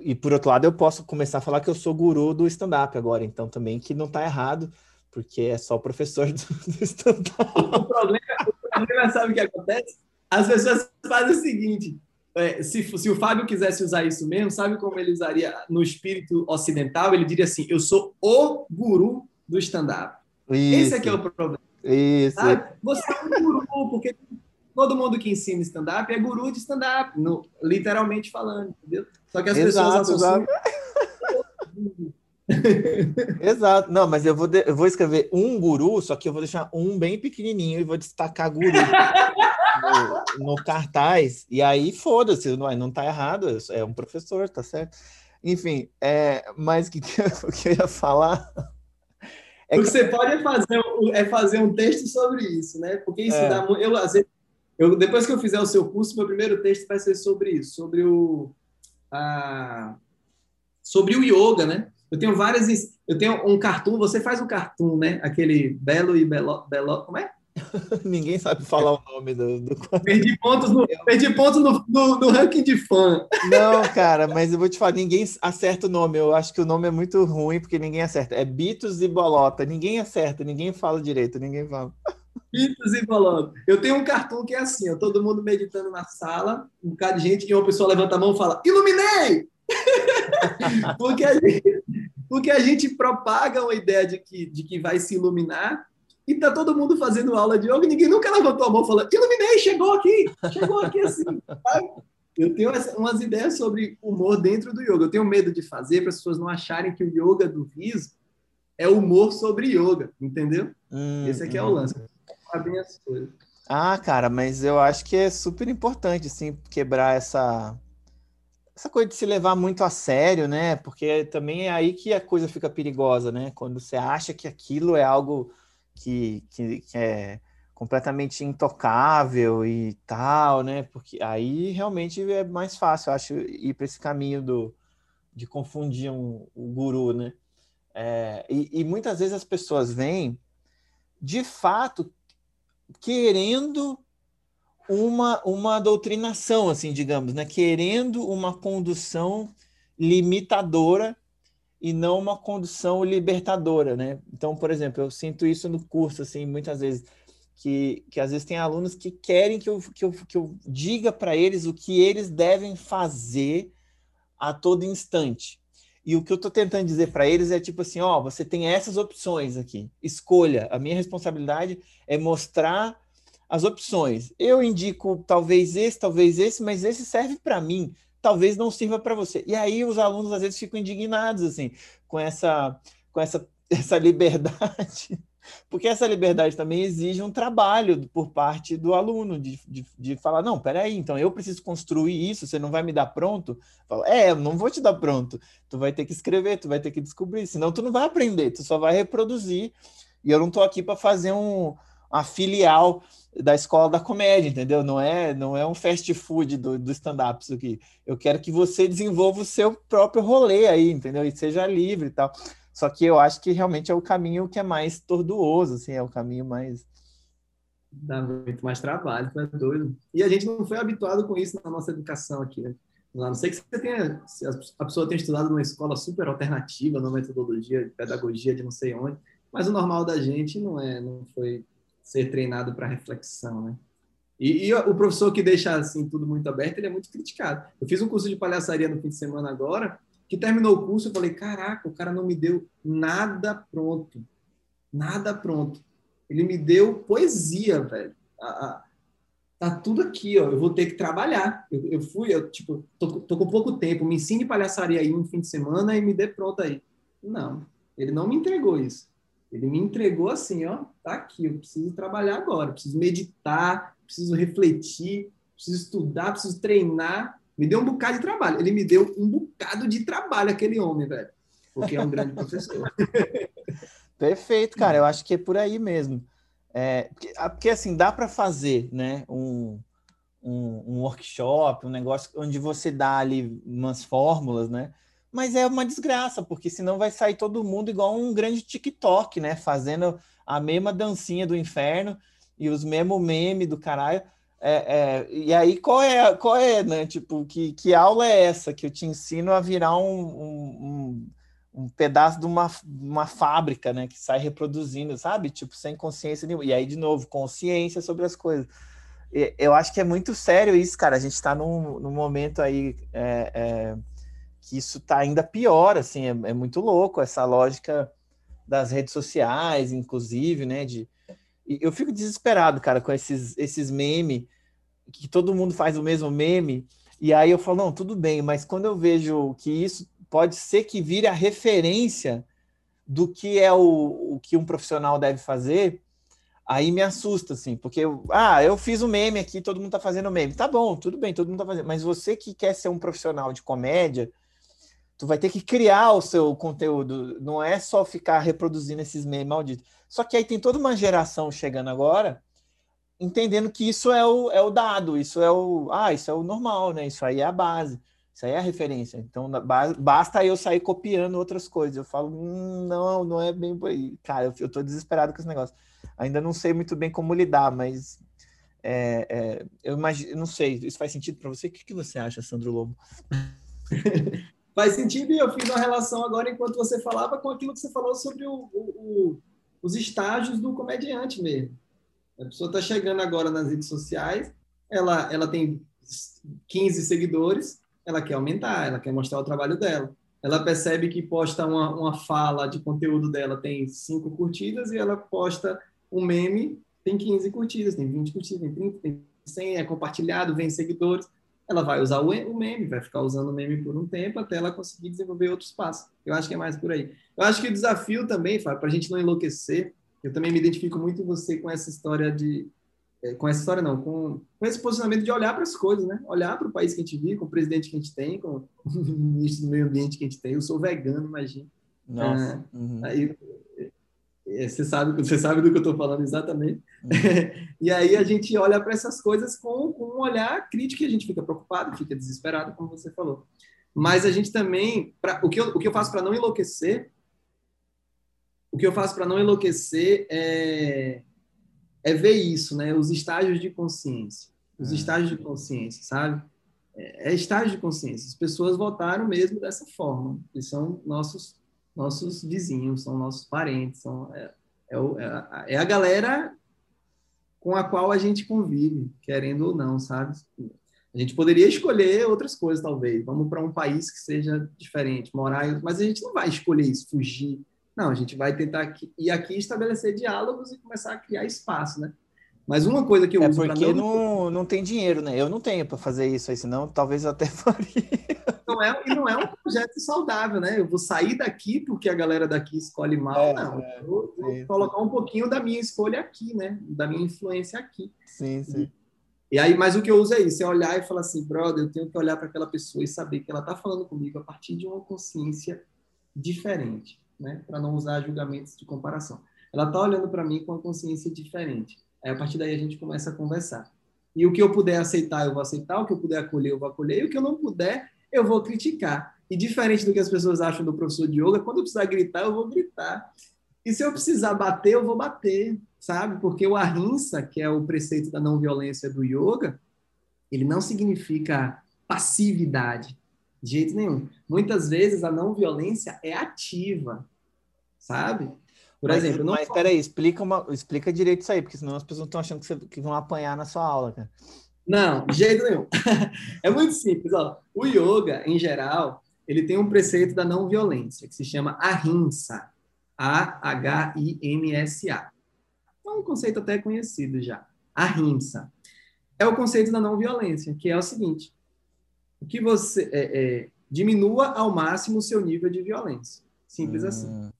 e por outro lado, eu posso começar a falar que eu sou guru do stand-up agora, então também que não tá errado, porque é só o professor *laughs* do, do stand-up. O problema, o problema, sabe o que acontece? As pessoas fazem o seguinte: é, se, se o Fábio quisesse usar isso mesmo, sabe como ele usaria no espírito ocidental? Ele diria assim: eu sou o guru do stand-up. Esse é, é o problema. Isso. Sabe? Você é um guru, porque todo mundo que ensina stand-up é guru de stand-up, literalmente falando, entendeu? Só que as exato, pessoas associam... *laughs* Exato. Não, mas eu vou, de... eu vou escrever um guru, só que eu vou deixar um bem pequenininho e vou destacar guru *laughs* no, no, cartaz. E aí, foda-se, não, não tá errado, é um professor, tá certo? Enfim, é, mas o que, *laughs* que, eu, que ia falar? É o que você pode fazer é fazer um texto sobre isso, né? Porque isso é. dá eu, eu depois que eu fizer o seu curso, meu primeiro texto vai ser sobre isso, sobre o a, sobre o yoga, né? Eu tenho várias eu tenho um cartoon, você faz um cartoon, né? Aquele belo e belo, belo como é? *laughs* Ninguém sabe falar o nome do. do... Perdi pontos, no, perdi pontos no, no, no, ranking de fã. Não, cara, mas eu vou te falar, ninguém acerta o nome. Eu acho que o nome é muito ruim porque ninguém acerta. É Bitos e Bolota. Ninguém acerta, ninguém fala direito, ninguém fala. Bitos e Bolota. Eu tenho um cartão que é assim: ó, todo mundo meditando na sala, um bocado de gente, e uma pessoa levanta a mão e fala: Iluminei! *laughs* porque, a gente, porque a gente propaga uma ideia de que, de que vai se iluminar e tá todo mundo fazendo aula de yoga, ninguém nunca levantou a mão falando, iluminei, chegou aqui, chegou aqui assim. Eu tenho umas ideias sobre humor dentro do yoga. Eu tenho medo de fazer para as pessoas não acharem que o yoga do riso é humor sobre yoga, entendeu? Hum, Esse aqui hum. é o hum. lance. Sabem as coisas. Ah, cara, mas eu acho que é super importante, assim, quebrar essa essa coisa de se levar muito a sério, né? Porque também é aí que a coisa fica perigosa, né? Quando você acha que aquilo é algo que, que, que é completamente intocável e tal, né? Porque aí realmente é mais fácil, eu acho, ir para esse caminho do, de confundir um, um guru, né? É, e, e, muitas vezes as pessoas vêm, de fato, querendo uma, uma doutrinação, assim, digamos, né? Querendo uma condução limitadora e não uma condição libertadora, né? Então, por exemplo, eu sinto isso no curso, assim, muitas vezes, que, que às vezes tem alunos que querem que eu, que eu, que eu diga para eles o que eles devem fazer a todo instante. E o que eu estou tentando dizer para eles é tipo assim, ó, você tem essas opções aqui, escolha. A minha responsabilidade é mostrar as opções. Eu indico talvez esse, talvez esse, mas esse serve para mim talvez não sirva para você. E aí os alunos às vezes ficam indignados assim com essa com essa *laughs* essa liberdade, porque essa liberdade também exige um trabalho por parte do aluno de, de, de falar, não, peraí, então eu preciso construir isso, você não vai me dar pronto? É, eu não vou te dar pronto, tu vai ter que escrever, tu vai ter que descobrir, senão tu não vai aprender, tu só vai reproduzir, e eu não estou aqui para fazer um, uma filial da escola da comédia, entendeu? Não é, não é um fast food do, do stand-up isso aqui. Eu quero que você desenvolva o seu próprio rolê aí, entendeu? E seja livre e tal. Só que eu acho que realmente é o caminho que é mais tortuoso, assim, é o caminho mais dá muito mais trabalho, é doido. E a gente não foi habituado com isso na nossa educação aqui, né? A não sei que você tenha, se a pessoa tenha estudado numa escola super alternativa, numa metodologia de pedagogia de não sei onde, mas o normal da gente não é, não foi ser treinado para reflexão, né? E, e, o professor que deixa assim tudo muito aberto, ele é muito criticado. Eu fiz um curso de palhaçaria no fim de semana agora, que terminou o curso, eu falei, caraca, o cara não me deu nada pronto, nada pronto. Ele me deu poesia, velho. A, a, tá tudo aqui, ó. Eu vou ter que trabalhar. Eu, eu fui, eu tipo, tô, tô, com pouco tempo. Me ensine palhaçaria aí um fim de semana e me dê pronto aí. Não, ele não me entregou isso. Ele me entregou assim, ó, tá aqui, eu preciso trabalhar agora, preciso meditar, preciso refletir, preciso estudar, preciso treinar. Me deu um bocado de trabalho. Ele me deu um bocado de trabalho, aquele homem, velho. Porque é um grande professor. *laughs* Perfeito, cara. Eu acho que é por aí mesmo. É, porque, ah, porque assim, dá para fazer né, um, um, um, workshop, um negócio onde você dá ali umas fórmulas, né? Mas é uma desgraça, porque senão vai sair todo mundo igual um grande TikTok, né? Fazendo a mesma dancinha do inferno e os mesmos memes do caralho. É, é, e aí, qual é, qual é, né? Tipo, que, que aula é essa que eu te ensino a virar um, um, um, pedaço de uma, uma fábrica, né? Que sai reproduzindo, sabe? Tipo, sem consciência nenhuma. E aí, de novo, consciência sobre as coisas. Eu acho que é muito sério isso, cara. A gente está num, num momento aí é, é, que isso está ainda pior, assim, é, é muito louco essa lógica das redes sociais, inclusive, né? De, eu fico desesperado, cara, com esses, esses memes, que todo mundo faz o mesmo meme, e aí eu falo, não, tudo bem, mas quando eu vejo que isso pode ser que vire a referência do que é o, o que um profissional deve fazer, aí me assusta, assim, porque, eu, ah, eu fiz um meme aqui, todo mundo tá fazendo meme. Tá bom, tudo bem, todo mundo tá fazendo, mas você que quer ser um profissional de comédia, tu vai ter que criar o seu conteúdo, não é só ficar reproduzindo esses memes malditos. Só que aí tem toda uma geração chegando agora, entendendo que isso é o, é o dado, isso é o, ah, isso é o normal, né? Isso aí é a base, isso aí é a referência. Então basta eu sair copiando outras coisas. Eu falo, hum, não, não é bem por aí. Cara, eu, eu tô desesperado com esse negócio. Ainda não sei muito bem como lidar, mas é, é, eu imagino, não sei, isso faz sentido para você? O que, que você acha, Sandro Lobo? *laughs* faz sentido e eu fiz uma relação agora enquanto você falava com aquilo que você falou sobre o, o, o, os estágios do comediante mesmo. A pessoa está chegando agora nas redes sociais, ela, ela tem 15 seguidores, ela quer aumentar, ela quer mostrar o trabalho dela. Ela percebe que posta uma, uma fala de conteúdo dela, tem 5 curtidas, e ela posta um meme, tem 15 curtidas, tem 20 curtidas, tem 30, tem 100, é compartilhado, vem seguidores ela vai usar o meme, vai ficar usando o meme por um tempo até ela conseguir desenvolver outros passos. Eu acho que é mais por aí. Eu acho que o desafio também, Fábio, para a gente não enlouquecer, eu também me identifico muito em você com essa história de. É, com essa história, não, com, com esse posicionamento de olhar para as coisas, né? Olhar para o país que a gente vive, com o presidente que a gente tem, com *laughs* o ministro do meio ambiente que a gente tem. Eu sou vegano, imagina. Nossa. Ah, uhum. Aí é, você sabe, você sabe do que eu estou falando exatamente. Uhum. *laughs* e aí a gente olha para essas coisas com, com, um olhar crítico e a gente fica preocupado, fica desesperado, como você falou. Mas a gente também, pra, o, que eu, o que eu faço para não enlouquecer, o que eu faço para não enlouquecer é, é ver isso, né? Os estágios de consciência, os uhum. estágios de consciência, sabe? É, é estágio de consciência. As pessoas votaram mesmo dessa forma. Eles são nossos nossos vizinhos, são nossos parentes, são, é, é, é, a galera com a qual a gente convive, querendo ou não, sabe? A gente poderia escolher outras coisas, talvez. Vamos para um país que seja diferente, morar, mas a gente não vai escolher isso, fugir. Não, a gente vai tentar ir aqui estabelecer diálogos e começar a criar espaço, né? Mas uma coisa que eu é uso porque não... não não tem dinheiro, né? Eu não tenho para fazer isso aí, senão talvez eu até *laughs* faria. Não é, e não é um projeto saudável, né? Eu vou sair daqui porque a galera daqui escolhe mal, é, não. É, eu vou, vou colocar um pouquinho da minha escolha aqui, né? Da minha influência aqui. Sim, sim. E, e aí, mas o que eu uso é isso, é olhar e falar assim, brother, eu tenho que olhar para aquela pessoa e saber que ela está falando comigo a partir de uma consciência diferente, né? Para não usar julgamentos de comparação. Ela está olhando para mim com uma consciência diferente. Aí, a partir daí, a gente começa a conversar. E o que eu puder aceitar, eu vou aceitar. O que eu puder acolher, eu vou acolher. E o que eu não puder, eu vou criticar. E diferente do que as pessoas acham do professor de yoga, quando eu precisar gritar, eu vou gritar. E se eu precisar bater, eu vou bater, sabe? Porque o ahimsa, que é o preceito da não violência do yoga, ele não significa passividade, de jeito nenhum. Muitas vezes a não violência é ativa, sabe? Por mas, exemplo, não mas falo... peraí, explica, uma, explica direito isso aí, porque senão as pessoas estão achando que, você, que vão apanhar na sua aula, cara. Não, de jeito nenhum. *laughs* é muito simples. Ó. O yoga, em geral, ele tem um preceito da não violência, que se chama ahimsa. A-H-I-M-S-A. É um conceito até conhecido já. Ahimsa. É o conceito da não violência, que é o seguinte: o que você é, é, diminua ao máximo o seu nível de violência. Simples hum. assim.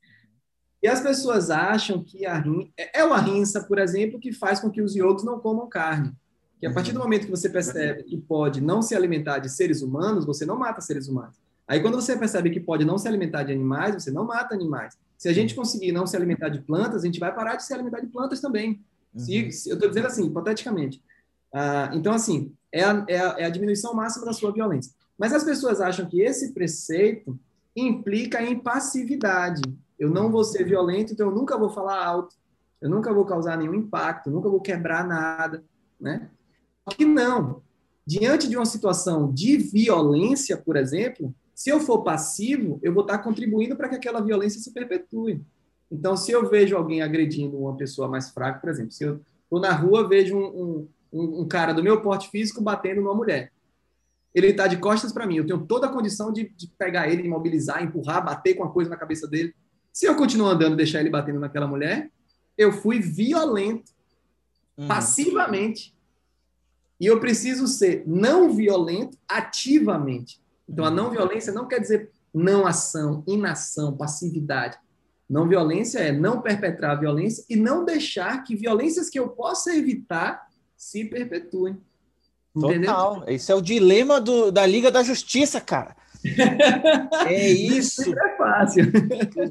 E as pessoas acham que a rin... é o ahimsa, por exemplo, que faz com que os yogis não comam carne. Que a partir do uhum. momento que você percebe que pode não se alimentar de seres humanos, você não mata seres humanos. Aí quando você percebe que pode não se alimentar de animais, você não mata animais. Se a gente conseguir não se alimentar de plantas, a gente vai parar de se alimentar de plantas também. Se, uhum. se, eu estou dizendo assim, hipoteticamente. Ah, então, assim, é a, é, a, é a diminuição máxima da sua violência. Mas as pessoas acham que esse preceito implica em passividade. Eu não vou ser violento, então eu nunca vou falar alto, eu nunca vou causar nenhum impacto, nunca vou quebrar nada, né? que não. Diante de uma situação de violência, por exemplo, se eu for passivo, eu vou estar contribuindo para que aquela violência se perpetue. Então, se eu vejo alguém agredindo uma pessoa mais fraca, por exemplo, se eu estou na rua, vejo um, um, um, cara do meu porte físico batendo numa mulher. Ele está de costas para mim, eu tenho toda a condição de, de, pegar ele, imobilizar, empurrar, bater com a coisa na cabeça dele. Se eu continuar andando deixar ele batendo naquela mulher, eu fui violento, uhum. passivamente. E eu preciso ser não violento ativamente. Então, a não violência não quer dizer não ação, inação, passividade. Não violência é não perpetrar a violência e não deixar que violências que eu possa evitar se perpetuem. Entendeu? Total. Esse é o dilema do, da Liga da Justiça, cara. É isso. isso é fácil.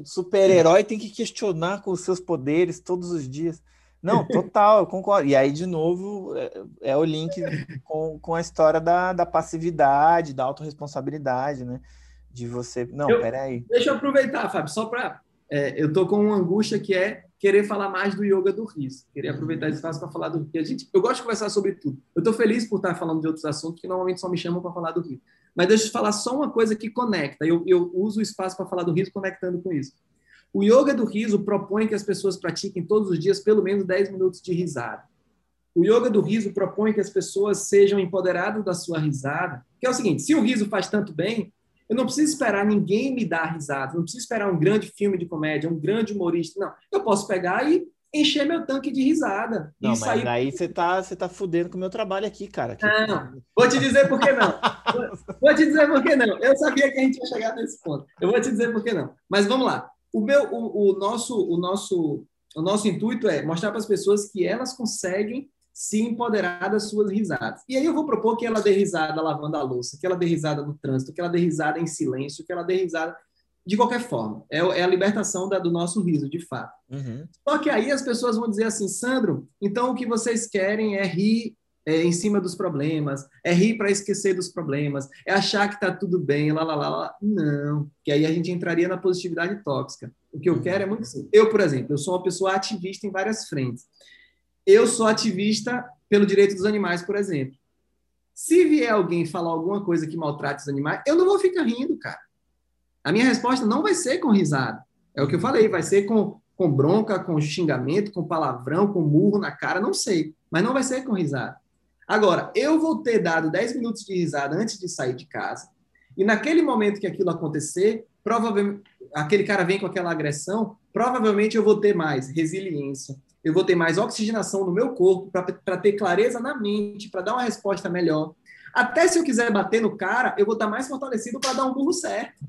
O super-herói tem que questionar com os seus poderes todos os dias. Não, total, eu concordo. E aí, de novo, é, é o link com, com a história da, da passividade, da autorresponsabilidade, né? De você. Não, eu, peraí. Deixa eu aproveitar, Fábio, só para é, eu tô com uma angústia que é querer falar mais do yoga do riso. Queria aproveitar esse espaço para falar do riso. A gente, eu gosto de conversar sobre tudo. Eu estou feliz por estar falando de outros assuntos que normalmente só me chamam para falar do riso. Mas deixa eu falar só uma coisa que conecta. Eu, eu uso o espaço para falar do riso conectando com isso. O yoga do riso propõe que as pessoas pratiquem todos os dias pelo menos 10 minutos de risada. O yoga do riso propõe que as pessoas sejam empoderadas da sua risada, que é o seguinte: se o riso faz tanto bem, eu não preciso esperar ninguém me dar risada, não preciso esperar um grande filme de comédia, um grande humorista. Não, eu posso pegar e encher meu tanque de risada. Não, mas sair... aí você tá, você tá fudendo com o meu trabalho aqui, cara. Não, vou te dizer por que não. *laughs* vou te dizer por que não. Eu sabia que a gente ia chegar nesse ponto. Eu vou te dizer por que não. Mas vamos lá. O meu, o, o nosso, o nosso, o nosso intuito é mostrar para as pessoas que elas conseguem se empoderar das suas risadas. E aí eu vou propor que ela dê risada lavando a louça, que ela dê risada no trânsito, que ela dê risada em silêncio, que ela dê risada de qualquer forma. É, é a libertação da, do nosso riso, de fato. Uhum. Só que aí as pessoas vão dizer assim, Sandro, então o que vocês querem é rir é, em cima dos problemas, é rir para esquecer dos problemas, é achar que está tudo bem, lá, lá, lá, lá. Não, que aí a gente entraria na positividade tóxica. O que eu uhum. quero é muito simples. Eu, por exemplo, eu sou uma pessoa ativista em várias frentes eu sou ativista pelo direito dos animais, por exemplo. Se vier alguém falar alguma coisa que maltrate os animais, eu não vou ficar rindo, cara. A minha resposta não vai ser com risada. É o que eu falei, vai ser com, com bronca, com xingamento, com palavrão, com murro na cara, não sei. Mas não vai ser com risada. Agora, eu vou ter dado 10 minutos de risada antes de sair de casa. E naquele momento que aquilo acontecer, provavelmente aquele cara vem com aquela agressão, provavelmente eu vou ter mais resiliência, eu vou ter mais oxigenação no meu corpo para ter clareza na mente, para dar uma resposta melhor. Até se eu quiser bater no cara, eu vou estar mais fortalecido para dar um burro certo.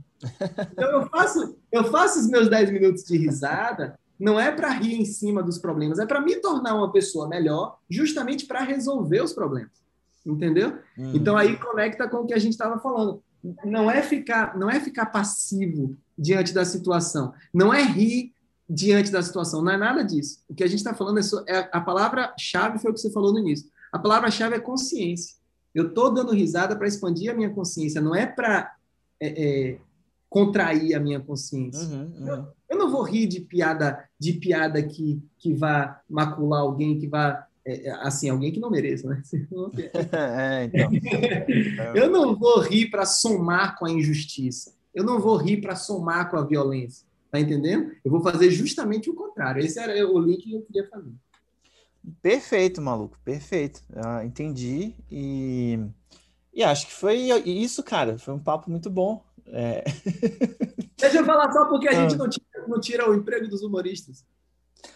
Então eu faço, eu faço os meus 10 minutos de risada, não é para rir em cima dos problemas, é para me tornar uma pessoa melhor, justamente para resolver os problemas. Entendeu? Hum. Então aí conecta com o que a gente estava falando. Não é ficar, não é ficar passivo diante da situação, não é rir diante da situação. Não é nada disso. O que a gente está falando é, é a palavra-chave foi o que você falou no início. A palavra-chave é consciência. Eu estou dando risada para expandir a minha consciência, não é para é, é, contrair a minha consciência. Uhum, uhum. Eu, eu, não vou rir de piada de piada que, que vá macular alguém, que vá é, é assim alguém que não mereça, né? *laughs* *laughs* é, então. *laughs* eu não vou rir para somar com a injustiça. Eu não vou rir para somar com a violência. Tá entendendo? Eu vou fazer justamente o contrário. Esse era o link que eu queria fazer. Perfeito, maluco, perfeito. Ah, entendi e, e acho que foi isso, cara. Foi um papo muito bom. É... *laughs* Deixa eu falar só porque a ah. gente não tira, não tira o emprego dos humoristas.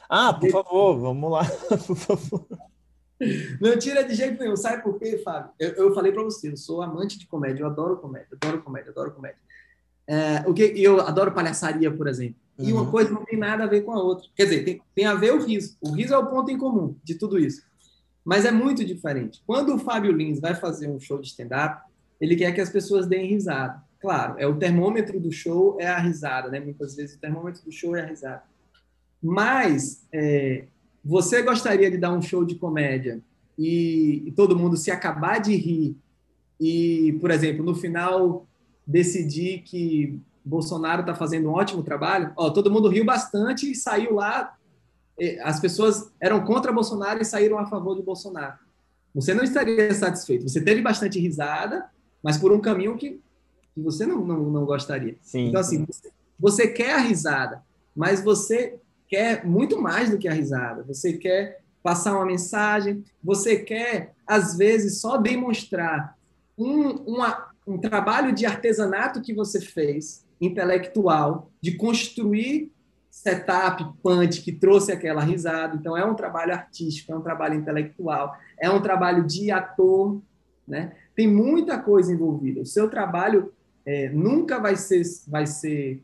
Ah, por favor, vamos lá, *laughs* por favor. Não tira de jeito nenhum. Sabe por quê, Fábio? Eu, eu falei para você, eu sou amante de comédia, eu adoro comédia, adoro comédia, adoro comédia. É, o que eu adoro palhaçaria, por exemplo. E uma uhum. coisa não tem nada a ver com a outra. Quer dizer, tem, tem a ver o riso. O riso é o ponto em comum de tudo isso. Mas é muito diferente. Quando o Fábio Lins vai fazer um show de stand-up, ele quer que as pessoas deem risada. Claro, é o termômetro do show é a risada, né? Muitas vezes o termômetro do show é a risada. Mas é, você gostaria de dar um show de comédia e, e todo mundo se acabar de rir e, por exemplo, no final decidir que Bolsonaro está fazendo um ótimo trabalho, ó, todo mundo riu bastante e saiu lá. As pessoas eram contra Bolsonaro e saíram a favor de Bolsonaro. você não estaria satisfeito. Você teve bastante risada, mas por um caminho que, que você não, não, não gostaria. Sim, então, assim, você, você quer a risada, mas você quer muito mais do que a risada. Você quer passar uma mensagem, você quer, às vezes, só demonstrar um, uma, um trabalho de artesanato que você fez, intelectual, de construir setup, punch, que trouxe aquela risada. Então, é um trabalho artístico, é um trabalho intelectual, é um trabalho de ator, né? Tem muita coisa envolvida. O seu trabalho é, nunca vai ser, vai ser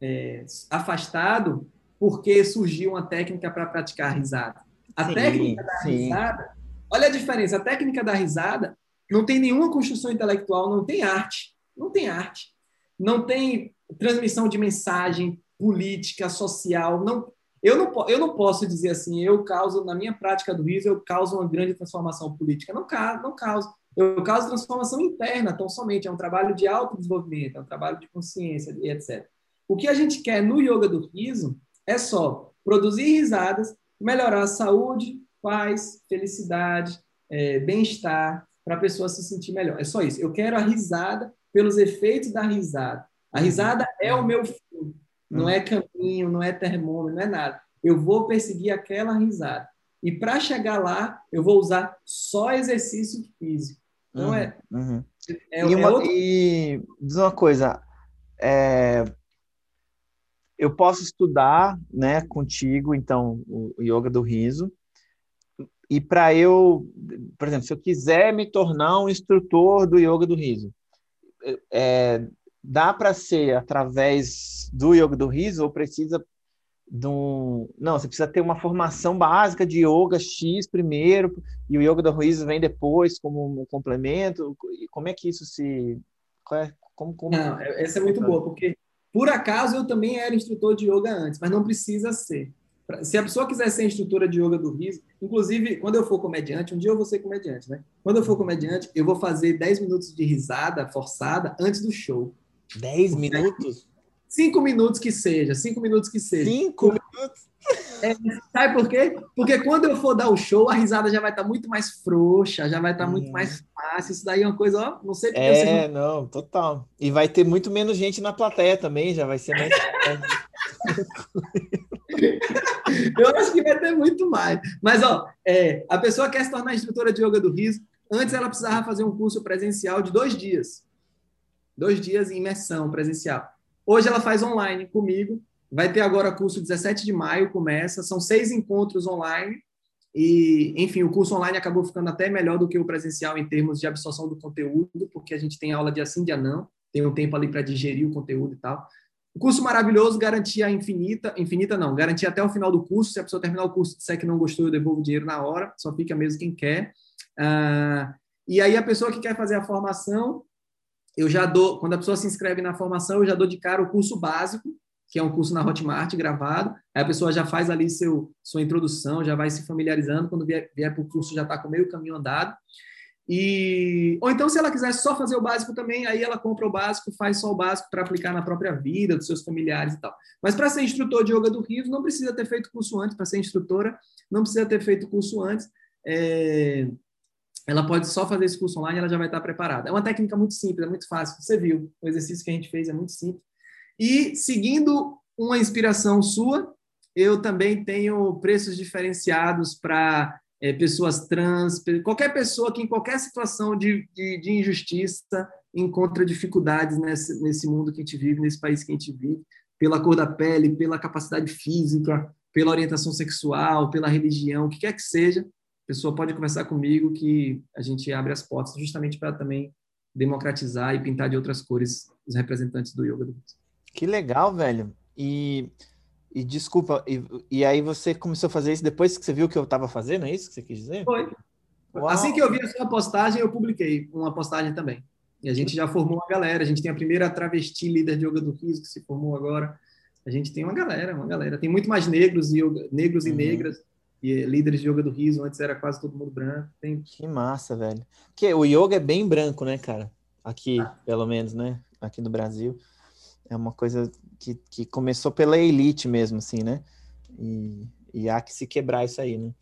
é, afastado porque surgiu uma técnica para praticar a risada. A sim, técnica da sim. risada, olha a diferença, a técnica da risada não tem nenhuma construção intelectual, não tem arte, não tem arte, não tem transmissão de mensagem política, social, não eu não, eu não posso dizer assim, eu causo, na minha prática do riso, eu causo uma grande transformação política. Não, não causo. Eu causo transformação interna, tão somente. É um trabalho de autodesenvolvimento, é um trabalho de consciência e etc. O que a gente quer no yoga do riso é só produzir risadas, melhorar a saúde, paz, felicidade, é, bem-estar, para a pessoa se sentir melhor. É só isso. Eu quero a risada pelos efeitos da risada. A risada é o meu fim. Não é caminho, não é termômetro, não é nada. Eu vou perseguir aquela risada. E para chegar lá, eu vou usar só exercício físico. Não é. Uhum. é, e, uma, é outro... e diz uma coisa. É, eu posso estudar né, contigo, então, o yoga do riso. E para eu, por exemplo, se eu quiser me tornar um instrutor do yoga do riso, é, dá para ser através do yoga do riso ou precisa um... Não, você precisa ter uma formação básica de yoga X primeiro e o yoga do riso vem depois como um complemento. Como é que isso se... É, como, como... Não, essa é muito boa, porque por acaso eu também era instrutor de yoga antes, mas não precisa ser. Se a pessoa quiser ser instrutora de yoga do riso, inclusive, quando eu for comediante, um dia eu vou ser comediante, né? Quando eu for comediante, eu vou fazer 10 minutos de risada forçada antes do show. 10 minutos? 5 minutos que seja, 5 minutos que seja. 5 minutos? É, sabe por quê? Porque quando eu for dar o show, a risada já vai estar tá muito mais frouxa, já vai estar tá hum. muito mais fácil. Isso daí é uma coisa, ó, não sei porque É, não... não, total. E vai ter muito menos gente na plateia também, já vai ser mais. *laughs* Eu acho que vai ter muito mais. Mas, ó, é, a pessoa quer se tornar instrutora de yoga do riso. Antes ela precisava fazer um curso presencial de dois dias. Dois dias em imersão presencial. Hoje ela faz online comigo. Vai ter agora curso 17 de maio, começa. São seis encontros online. E, enfim, o curso online acabou ficando até melhor do que o presencial em termos de absorção do conteúdo, porque a gente tem aula de assim, dia não. Tem um tempo ali para digerir o conteúdo e tal. O curso maravilhoso, garantia infinita, infinita não, garantia até o final do curso. Se a pessoa terminar o curso e disser que não gostou, eu devolvo o dinheiro na hora, só fica mesmo quem quer. Ah, e aí a pessoa que quer fazer a formação, eu já dou, quando a pessoa se inscreve na formação, eu já dou de cara o curso básico, que é um curso na Hotmart gravado. Aí a pessoa já faz ali seu, sua introdução, já vai se familiarizando. Quando vier, vier para o curso, já está com meio caminho andado. E, ou então, se ela quiser só fazer o básico também, aí ela compra o básico, faz só o básico para aplicar na própria vida, dos seus familiares e tal. Mas para ser instrutor de yoga do Rio, não precisa ter feito curso antes. Para ser instrutora, não precisa ter feito curso antes. É... Ela pode só fazer esse curso online, ela já vai estar preparada. É uma técnica muito simples, é muito fácil. Você viu, o exercício que a gente fez é muito simples. E seguindo uma inspiração sua, eu também tenho preços diferenciados para é, pessoas trans, qualquer pessoa que em qualquer situação de, de, de, injustiça encontra dificuldades nesse, nesse mundo que a gente vive, nesse país que a gente vive, pela cor da pele, pela capacidade física, pela orientação sexual, pela religião, o que quer que seja, pessoa pode conversar comigo que a gente abre as portas justamente para também democratizar e pintar de outras cores os representantes do yoga. Que legal, velho. E e desculpa, e, e, aí você começou a fazer isso depois que você viu que eu estava fazendo, é isso que você quis dizer? Foi. Uau. Assim que eu vi a sua postagem, eu publiquei uma postagem também. E a gente já formou uma galera. A gente tem a primeira travesti líder de yoga do riso que se formou agora. A gente tem uma galera, uma galera. Tem muito mais negros e yoga, negros e uhum. negras e líderes de yoga do riso. Antes era quase todo mundo branco. Tem... Que massa, velho. Porque o yoga é bem branco, né, cara? Aqui, ah. pelo menos, né? Aqui no Brasil é uma coisa que, que começou pela elite mesmo, assim, né? E, e há que se quebrar isso aí, né?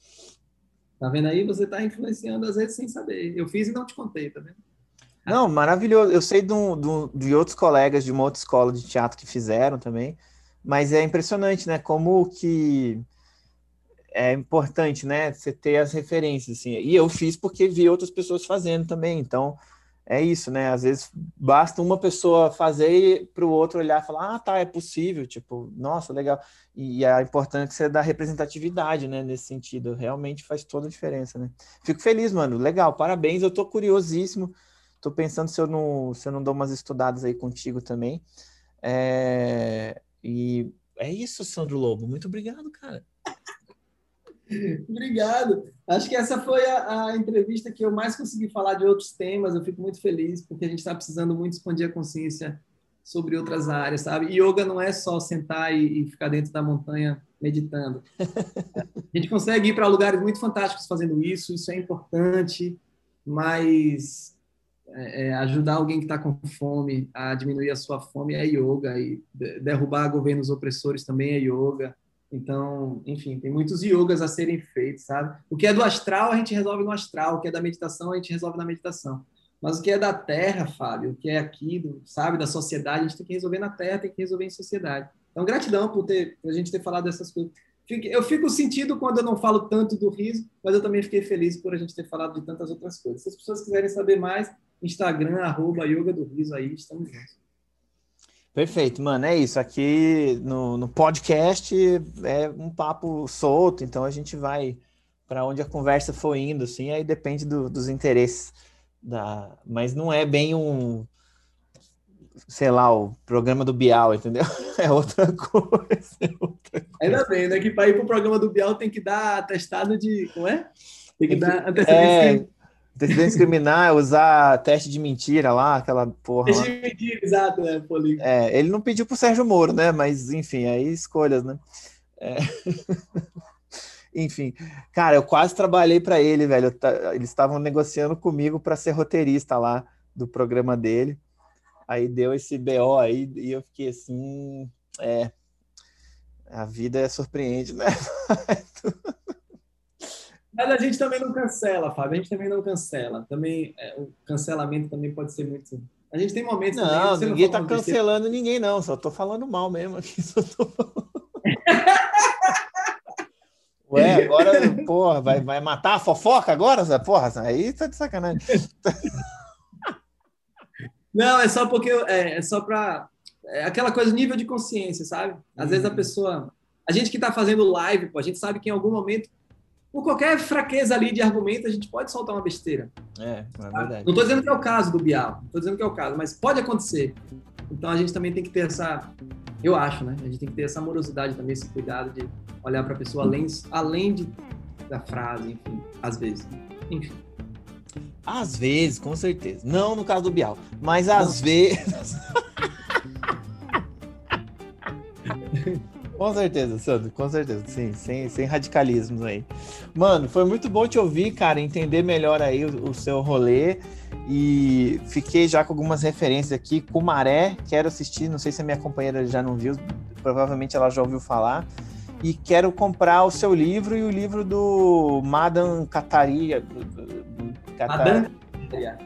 Tá vendo aí? Você tá influenciando às vezes sem saber. Eu fiz e não te contei, tá vendo? Não, maravilhoso. Eu sei de, um, de, de outros colegas de uma outra escola de teatro que fizeram também, mas é impressionante, né? Como que é importante, né? Você ter as referências, assim. E eu fiz porque vi outras pessoas fazendo também. Então, é isso, né? Às vezes basta uma pessoa fazer para o outro olhar e falar, ah, tá, é possível. Tipo, nossa, legal. E a importância da representatividade, né? Nesse sentido, realmente faz toda a diferença, né? Fico feliz, mano. Legal, parabéns. Eu tô curiosíssimo. Tô pensando se eu não, se eu não dou umas estudadas aí contigo também. É... E é isso, Sandro Lobo. Muito obrigado, cara. *laughs* Obrigado. Acho que essa foi a, a, entrevista que eu mais consegui falar de outros temas. Eu fico muito feliz porque a gente está precisando muito expandir a consciência sobre outras áreas, sabe? Yoga não é só sentar e, e ficar dentro da montanha meditando. *laughs* A gente consegue ir para lugares muito fantásticos fazendo isso. Isso é importante, mas é, é ajudar alguém que está com fome a diminuir a sua fome é yoga e derrubar governos opressores também é yoga então, enfim, tem muitos yogas a serem feitos, sabe? O que é do astral, a gente resolve no astral. O que é da meditação, a gente resolve na meditação. Mas o que é da terra, Fábio, o que é aqui, do, sabe, da sociedade, a gente tem que resolver na terra, tem que resolver em sociedade. Então, gratidão por, ter, por a gente ter falado dessas coisas. Eu fico sentido quando eu não falo tanto do riso, mas eu também fiquei feliz por a gente ter falado de tantas outras coisas. Se as pessoas quiserem saber mais, Instagram, arroba Yoga do Riso aí, estamos juntos. Perfeito, mano. É isso. Aqui no, no podcast é um papo solto, então a gente vai para onde a conversa for indo, assim, aí depende do, dos interesses. Da... Mas não é bem um, sei lá, o programa do Bial, entendeu? *laughs* É outra *laughs* coisa. É outra coisa. Ainda bem, né? Que para ir para o programa do Bial tem que dar atestado de. Como é? Tem que, tem que dar antecedência. É, Decidiu discriminar, usar teste de mentira lá, aquela porra. Teste de mentira, exato, né, Paulinho? É, ele não pediu pro Sérgio Moro, né? Mas, enfim, aí escolhas, né? É... *laughs* enfim, cara, eu quase trabalhei para ele, velho. Eles estavam negociando comigo para ser roteirista lá do programa dele. Aí deu esse BO aí e eu fiquei assim, é. A vida é surpreende, né? *laughs* Mas a gente também não cancela, Fábio. A gente também não cancela. Também é, o cancelamento também pode ser muito. A gente tem momentos. Não, também, ninguém está cancelando ninguém, não. Só estou falando mal mesmo aqui. *laughs* Só tô... Ué, agora, porra, vai, vai matar a fofoca agora? Porra, aí tá de sacanagem. *laughs* Não, é só porque é, é só para é aquela coisa nível de consciência, sabe? Às vezes a uhum. pessoa, a gente que está fazendo live, pô, a gente sabe que em algum momento por qualquer fraqueza ali de argumento, a gente pode soltar uma besteira. É, é verdade. Não estou dizendo que é o caso do Bial, não estou dizendo que é o caso, mas pode acontecer. Então a gente também tem que ter essa, eu acho, né? A gente tem que ter essa amorosidade também, esse cuidado de olhar para a pessoa além, além de, da frase, enfim, às vezes. Enfim. Às vezes, com certeza. Não no caso do Bial, mas às não. vezes. *laughs* Com certeza, Sandro, com certeza, sim, sem, sem radicalismos aí. Mano, foi muito bom te ouvir, cara, entender melhor aí o, o seu rolê e fiquei já com algumas referências aqui. Cumaré, quero assistir, não sei se a minha companheira já não viu, provavelmente ela já ouviu falar. E quero comprar o seu livro e o livro do Madan Kataria.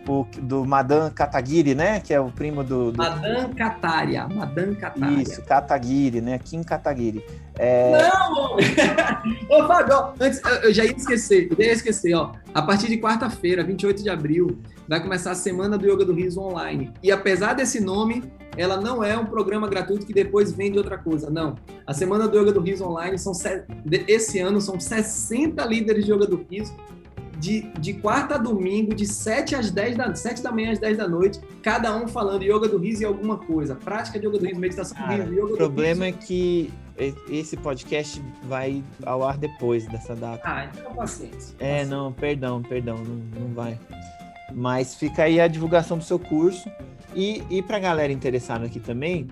O, do Madan Kataguiri, né? Que é o primo do. do... Madan Kataria. Madan Kataria. Isso, Kataguiri, né? Kim Kataguiri. É... Não! *laughs* Ô, Fábio, ó, antes, eu já ia esquecer, eu ia esquecer, ó. A partir de quarta-feira, 28 de abril, vai começar a Semana do Yoga do Riso online. E apesar desse nome, ela não é um programa gratuito que depois vende outra coisa. Não. A Semana do Yoga do Riso online são esse ano são 60 líderes de yoga do riso de, de quarta a domingo, de 7 às 10 da 7 da manhã às 10 da noite, cada um falando yoga do riso e alguma coisa. Prática de yoga do riso, meditação Cara, do riso, yoga O problema é que esse podcast vai ao ar depois dessa data. Ah, então paciência. É, não, perdão, perdão, não, não vai. Mas fica aí a divulgação do seu curso. E, e para galera interessada aqui também,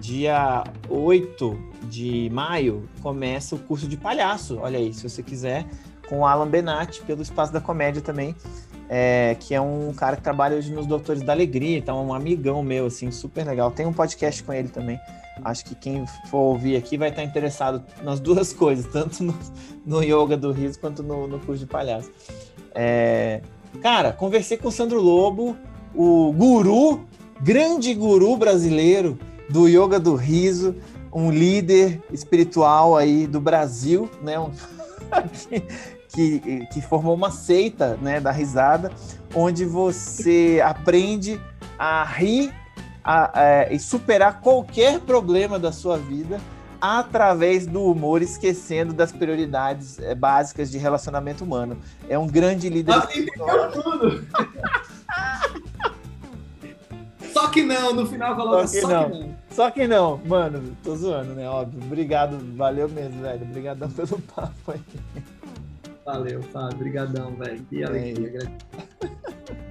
dia 8 de maio começa o curso de palhaço. Olha aí, se você quiser com o Alan Benatti, pelo Espaço da Comédia também, é, que é um cara que trabalha hoje nos Doutores da Alegria, então é um amigão meu, assim, super legal. Tem um podcast com ele também. acho que quem for ouvir aqui vai estar interessado nas duas *laughs* coisas, tanto no, no yoga do riso quanto no, no curso de palhaço. É, cara, conversei com o Sandro Lobo, o guru, grande guru brasileiro do yoga do riso, um líder espiritual aí do Brasil, né? Um, *laughs* que, que formou uma seita né, da risada, onde você aprende a rir a, a, é, e superar qualquer problema da sua vida através do humor, esquecendo das prioridades é, básicas de relacionamento humano. É um grande líder. Entendeu tudo. só que não, no final coloca só que, só não. que não. Só que não, mano, tô zoando, né? Óbvio. Obrigado, valeu mesmo, velho. Obrigadão pelo *laughs* papo aí. Valeu, Fábio. Obrigadão, velho. Que alegria. *laughs*